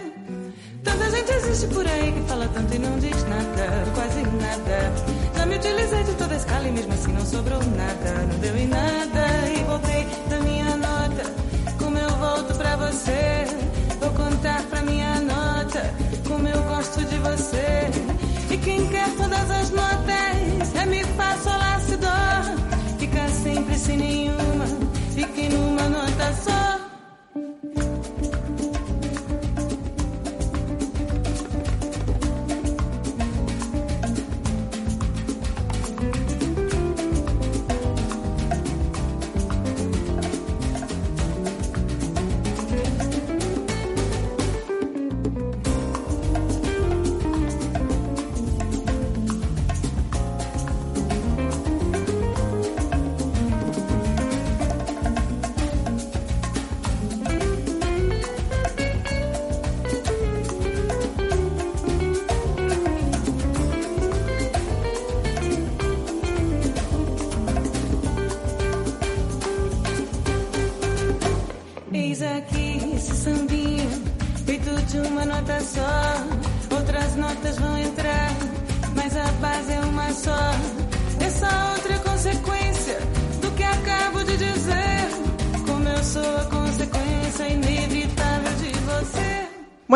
Tanta gente existe por aí que fala tanto e não diz nada, quase nada. Já me utilizei de toda a escala e mesmo assim não sobrou nada, não deu em nada. E voltei da minha nota, como eu volto pra você. Gosto de você. E quem quer todas as notas, é fá, sol, lá, si, dó. Fica sempre sem nenhuma, fique numa nota só.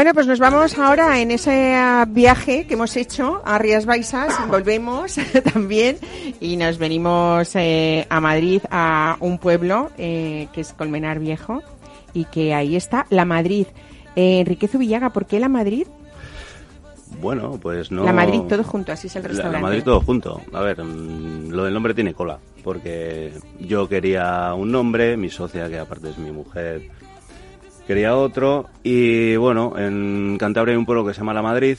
Bueno, pues nos vamos ahora en ese ah, viaje que hemos hecho a Rías Baixas, volvemos también y nos venimos eh, a Madrid, a un pueblo eh, que es Colmenar Viejo y que ahí está la Madrid. Eh, Enrique Zubillaga, ¿por qué la Madrid? Bueno, pues no... La Madrid todo junto, así es el La- restaurante. La, Madrid todo junto. A ver, mm, lo del nombre tiene cola, porque yo quería un nombre, mi socia, que aparte es mi mujer, quería otro, y bueno, en Cantabria hay un pueblo que se llama La Madrid,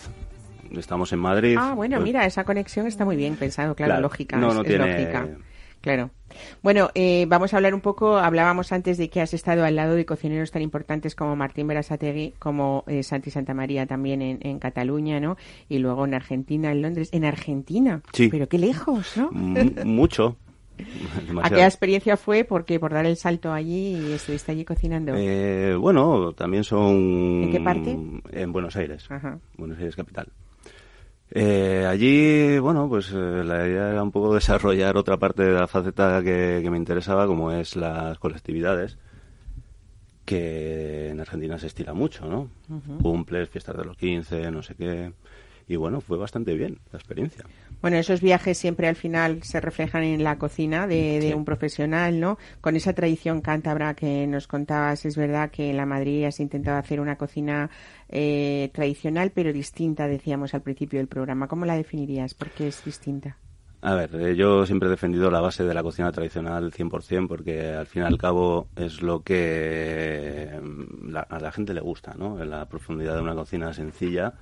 estamos en Madrid. Ah, bueno, pues, mira, esa conexión está muy bien pensado, claro, Claro. lógica. No, es- no es tiene- lógica. Claro. Bueno, eh, vamos a hablar un poco, hablábamos antes de que has estado al lado de cocineros tan importantes como Martín Berasategui, como eh, Santi Santamaría también en, en Cataluña, ¿no? Y luego en Argentina, en Londres. En Argentina. Sí. Pero qué lejos, ¿no? m- mucho. Demasiado. Aquella experiencia fue porque por dar el salto allí y estuviste allí cocinando. Eh, bueno, también son... ¿En qué parte? En Buenos Aires. Ajá. Buenos Aires capital. Eh, allí, bueno, pues eh, la idea era un poco desarrollar otra parte de la faceta que, que me interesaba, como es las colectividades, que en Argentina se estila mucho, ¿no? Cumples, fiestas de los 15, no sé qué. Y bueno, fue bastante bien la experiencia. Bueno, esos viajes siempre al final se reflejan en la cocina de, de un profesional, ¿no? Con esa tradición cántabra que nos contabas, es verdad que en la Madrid has intentado hacer una cocina eh, tradicional, pero distinta, decíamos al principio del programa. ¿Cómo la definirías? ¿Por qué es distinta? A ver, eh, yo siempre he defendido la base de la cocina tradicional 100% porque al fin y al cabo es lo que mm, la- a la gente le gusta, ¿no? La profundidad de una cocina sencilla,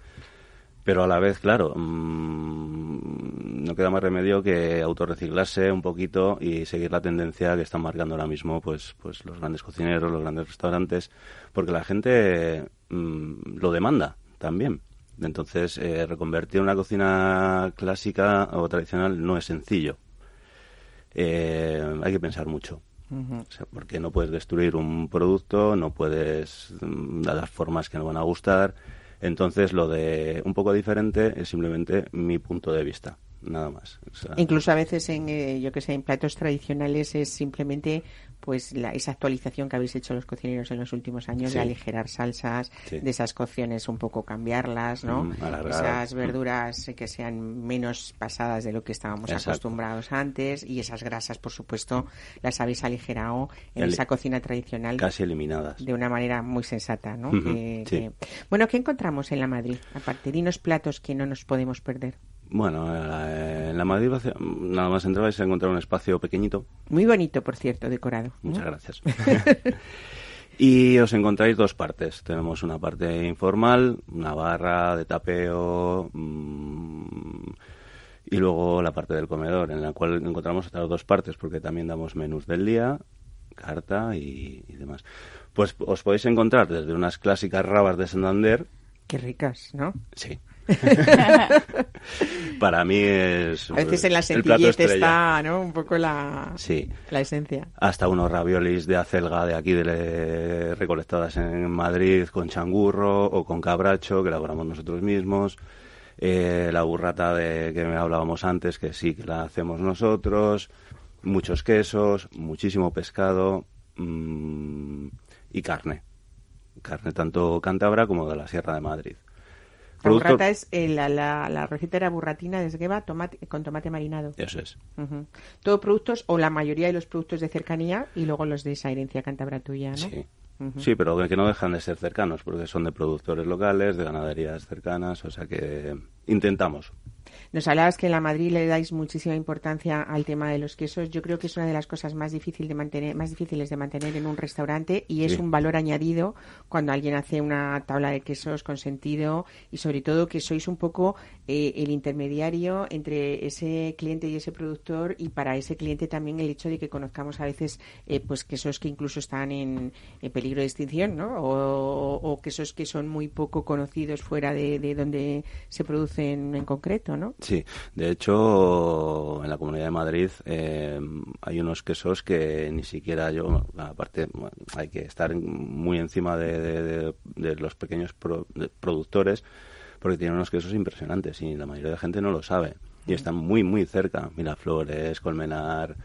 pero a la vez, claro, mm, no queda más remedio que autorreciclarse un poquito y seguir la tendencia que están marcando ahora mismo pues, pues los grandes cocineros, los grandes restaurantes, porque la gente mm, lo demanda también. Entonces, eh, reconvertir una cocina clásica o tradicional no es sencillo. Eh, hay que pensar mucho. O sea, porque no puedes destruir un producto, no puedes mm, dar las formas que no van a gustar. Entonces, lo de un poco diferente es simplemente mi punto de vista, nada más. Incluso a veces en, eh, yo que sé, en platos tradicionales es simplemente pues la, esa actualización que habéis hecho los cocineros en los últimos años Sí. de aligerar salsas, Sí. de esas cocciones un poco cambiarlas, ¿no? Mm, esas Mm. verduras eh, que sean menos pasadas de lo que estábamos Exacto. acostumbrados antes y esas grasas, por supuesto, las habéis aligerado en esa cocina tradicional casi eliminadas. de una manera muy sensata, ¿no? Ujú, Que- sí. que- Bueno, ¿qué encontramos en la Madrid? Aparte, dinos platos que no nos podemos perder. Bueno, eh, en la Madrid nada más entrar vais a encontrar un espacio pequeñito. Muy bonito, por cierto, decorado. Muchas ¿no? gracias. y os encontráis dos partes. Tenemos una parte informal, una barra de tapeo, mm, y luego la parte del comedor, en la cual encontramos otras dos partes, porque también damos menús del día, carta y, y demás. Pues os podéis encontrar desde unas clásicas rabas de Santander, Qué ricas, ¿no? sí. Para mí es A veces en la sencillez está, ¿no? Un poco la, Sí. la esencia. hasta unos raviolis de acelga de aquí de recolectadas en Madrid con changurro o con cabracho que elaboramos nosotros mismos Eh, la burrata de que me hablábamos antes que sí que la hacemos nosotros muchos quesos muchísimo pescado mm, y carne carne tanto cántabra como de la Sierra de Madrid Burrata es eh, la, la, la receta era burratina de esgueva tomate, con tomate marinado. eso es Ujú. Todo productos, o la mayoría de los productos de cercanía y luego los de esa herencia cántabra tuya, ¿no? Sí. Ujú. Sí, pero que no dejan de ser cercanos, porque son de productores locales, de ganaderías cercanas, o sea que intentamos. Nos hablabas que en la Madrid le dais muchísima importancia al tema de los quesos. Yo creo que es una de las cosas más, difícil de mantener, más difíciles de mantener en un restaurante y es Sí. un valor añadido cuando alguien hace una tabla de quesos con sentido y sobre todo que sois un poco eh, el intermediario entre ese cliente y ese productor y para ese cliente también el hecho de que conozcamos a veces eh, pues quesos que incluso están en, en peligro de extinción, ¿no? O, o quesos que son muy poco conocidos fuera de, de donde se producen en concreto, ¿no? Sí, de hecho, en la Comunidad de Madrid eh, hay unos quesos que ni siquiera yo, aparte, hay que estar muy encima de, los pequeños productores porque tienen unos quesos impresionantes y la mayoría de gente no lo sabe. Y están muy, muy cerca. Miraflores, Colmenar,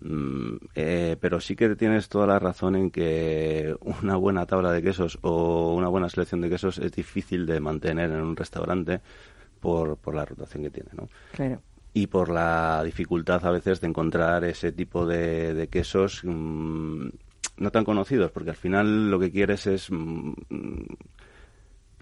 Mm, eh, pero sí que tienes toda la razón en que una buena tabla de quesos o una buena selección de quesos es difícil de mantener en un restaurante por, por la rotación que tiene, ¿no? Claro. y por la dificultad a veces de encontrar ese tipo de, de quesos mm, no tan conocidos, porque al final lo que quieres es mm,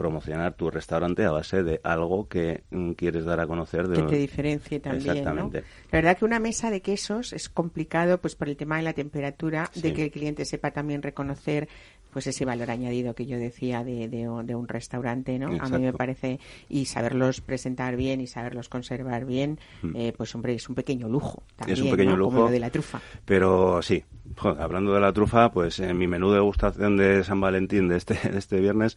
promocionar tu restaurante a base de algo que mm, quieres dar a conocer. De que te diferencie también, ¿no? Exactamente. La verdad que una mesa de quesos es complicado pues por el tema de la temperatura, de que el cliente sepa también reconocer pues ese valor añadido que yo decía de, de, un- de un restaurante, ¿no? A mí me parece, y saberlos presentar bien y saberlos conservar bien, eh, pues hombre, es un pequeño lujo también, Mm. es un pequeño ¿no? lujo. Como lo de la trufa. Pero sí, joder, hablando de la trufa, pues en mi menú de degustación de San Valentín de este, de este viernes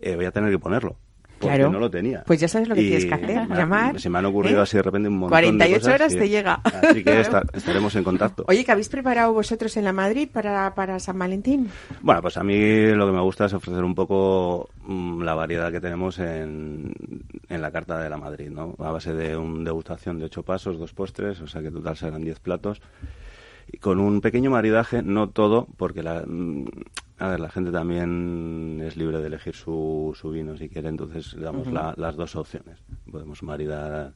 eh, voy a tener que ponerlo. Porque Claro. no lo tenía. Pues ya sabes lo que Y tienes que hacer, me- llamar, Se me han ocurrido ¿eh? así de repente un montón 48 de cosas. horas te llega. Así que esta- estaremos en contacto. Oye, ¿qué habéis preparado vosotros en la Madrid para, para San Valentín? Bueno, pues a mí lo que me gusta es ofrecer un poco mm, la variedad que tenemos en, en la carta de la Madrid, ¿no? A base de una degustación de ocho pasos, dos postres, o sea que en total serán diez platos. Y con un pequeño maridaje, no todo, porque la, mm, a ver, la gente también es libre de elegir su, su vino si quiere, entonces le damos la- las dos opciones. Podemos maridar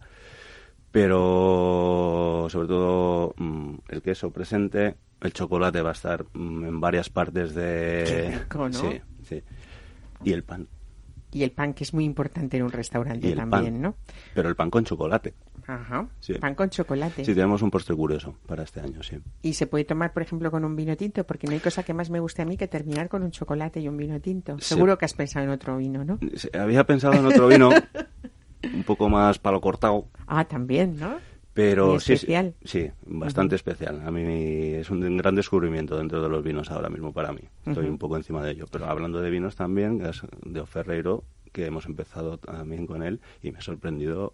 pero sobre todo mm, el queso presente, el chocolate va a estar mm, en varias partes de... Qué rico, ¿no? Sí, sí. Y el pan. Y el pan, que es muy importante en un restaurante también, pan. ¿no? Pero el pan con chocolate. Ajá. Sí. Pan con chocolate. Sí, tenemos un postre curioso para este año, sí. Y se puede tomar, por ejemplo, con un vino tinto, porque no hay cosa que más me guste a mí que terminar con un chocolate y un vino tinto. Sí. Seguro que has pensado en otro vino, ¿no? Había pensado en otro vino, un poco más palo cortado, Ah, también, ¿no? Pero sí, sí, especial. sí, bastante especial. A mí es un gran descubrimiento dentro de los vinos ahora mismo para mí. Estoy un poco encima de ello. Pero hablando de vinos también, de Ferreiro, que hemos empezado también con él y me ha sorprendido.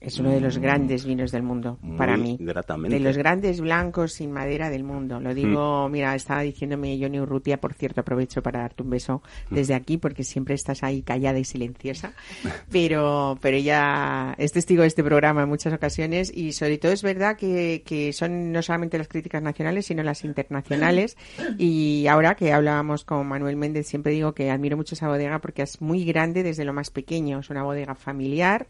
Es uno de los mm, grandes vinos del mundo, muy para mí. gratamente. De los grandes blancos sin madera del mundo. Lo digo, mira, estaba diciéndome Johnny Urrutia, por cierto, aprovecho para darte un beso desde aquí, porque siempre estás ahí callada y silenciosa. Pero, pero ella es testigo de este programa en muchas ocasiones y sobre todo es verdad que, que son no solamente las críticas nacionales, sino las internacionales. Y ahora que hablábamos con Manuel Méndez, siempre digo que admiro mucho esa bodega porque es muy grande desde lo más pequeño. Es una bodega familiar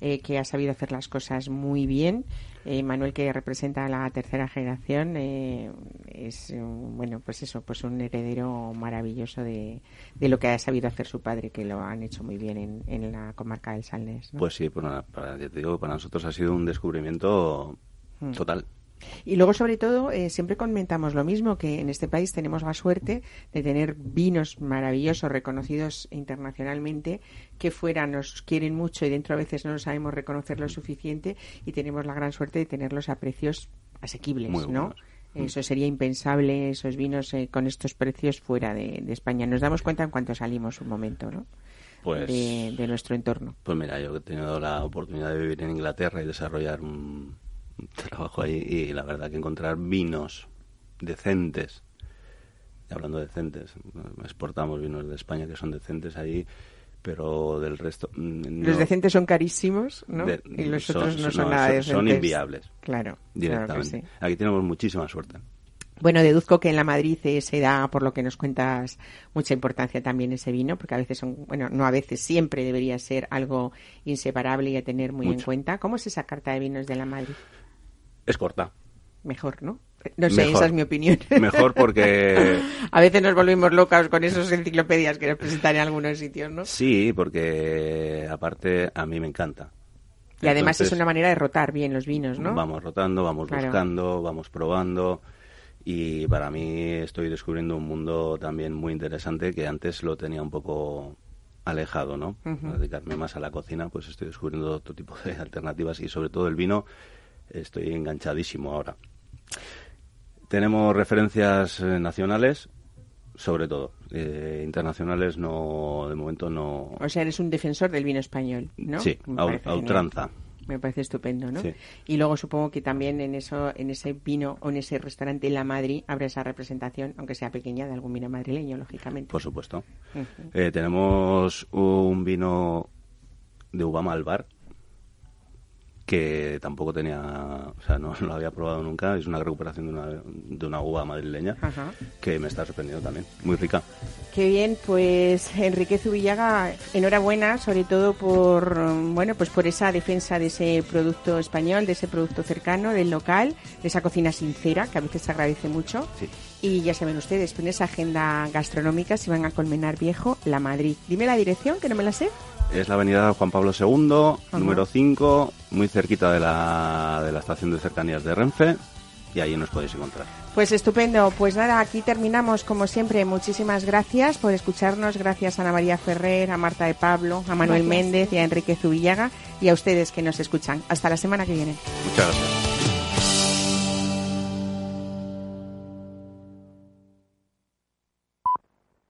eh, que ha sabido hacer las cosas muy bien. Eh, Manuel, que representa a la tercera generación, eh, es, eh, bueno, pues eso, pues un heredero maravilloso de, de lo que ha sabido hacer su padre, que lo han hecho muy bien en, en la comarca del Salnes. ¿no? Pues sí, nada, para, ya te digo, para nosotros ha sido un descubrimiento Mm. total. Y luego, sobre todo, eh, siempre comentamos lo mismo, que en este país tenemos la suerte de tener vinos maravillosos, reconocidos internacionalmente, que fuera nos quieren mucho y dentro a veces no lo sabemos reconocer lo suficiente y tenemos la gran suerte de tenerlos a precios asequibles, Muy ¿no? buenos. Eso sería impensable, esos vinos eh, con estos precios fuera de, de España. Nos damos cuenta en cuanto salimos un momento, ¿no? Pues, de, de nuestro entorno. pues mira, yo he tenido la oportunidad de vivir en Inglaterra y desarrollar un trabajo ahí y la verdad que encontrar vinos decentes, y hablando de decentes, exportamos vinos de España que son decentes ahí, pero del resto... mm, Los decentes son carísimos, ¿no? De- y los son- otros no son no, nada son- decentes. son inviables. Claro, Directamente. claro que sí. Aquí tenemos muchísima suerte. Bueno, deduzco que en la Madrid eh, se da, por lo que nos cuentas, mucha importancia también ese vino, porque a veces son, bueno, no a veces, siempre debería ser algo inseparable y a tener muy en cuenta. ¿Cómo es esa carta de vinos de la Madrid? Es corta. Mejor, ¿no? No sé, Mejor. esa es mi opinión. Mejor porque a veces nos volvemos locos con esas enciclopedias que nos presentan en algunos sitios, ¿no? sí, porque aparte a mí me encanta. Y además es una manera de rotar bien los vinos, ¿no? Vamos rotando, vamos Claro. buscando, vamos probando. Y para mí estoy descubriendo un mundo también muy interesante que antes lo tenía un poco alejado, ¿no? Dedicarme más a la cocina, pues estoy descubriendo otro tipo de alternativas y sobre todo el vino estoy enganchadísimo ahora. Tenemos referencias eh, nacionales, sobre todo. Eh, internacionales no, de momento no. O sea, eres un defensor del vino español, ¿no? Sí, a, ultranza. Me parece estupendo, ¿no? Sí. Y luego supongo que también en eso, en ese vino o en ese restaurante La Madrid habrá esa representación, aunque sea pequeña, de algún vino madrileño, lógicamente. Por supuesto. Eh, tenemos un vino de uva malvar que tampoco tenía, o sea, no, no lo había probado nunca. Es una recuperación de una, de una uva madrileña Ajá. que me está sorprendiendo también. Muy rica. Qué bien, pues Enrique Zubillaga, enhorabuena, sobre todo por bueno, pues por esa defensa de ese producto español, de ese producto cercano, del local, de esa cocina sincera, que a veces se agradece mucho. Sí. Y ya saben ustedes, en esa agenda gastronómica si van a Colmenar Viejo, La Madrid. Dime la dirección, que no me la sé. Es la avenida Juan Pablo II, número 5, muy cerquita de la, de la estación de cercanías de Renfe, y ahí nos podéis encontrar. Pues estupendo. Pues nada, aquí terminamos como siempre. Muchísimas gracias por escucharnos. Gracias a Ana María Ferrer, a Marta de Pablo, a Manuel Gracias. Méndez y a Enrique Zubillaga y a ustedes que nos escuchan. Hasta la semana que viene. Muchas gracias.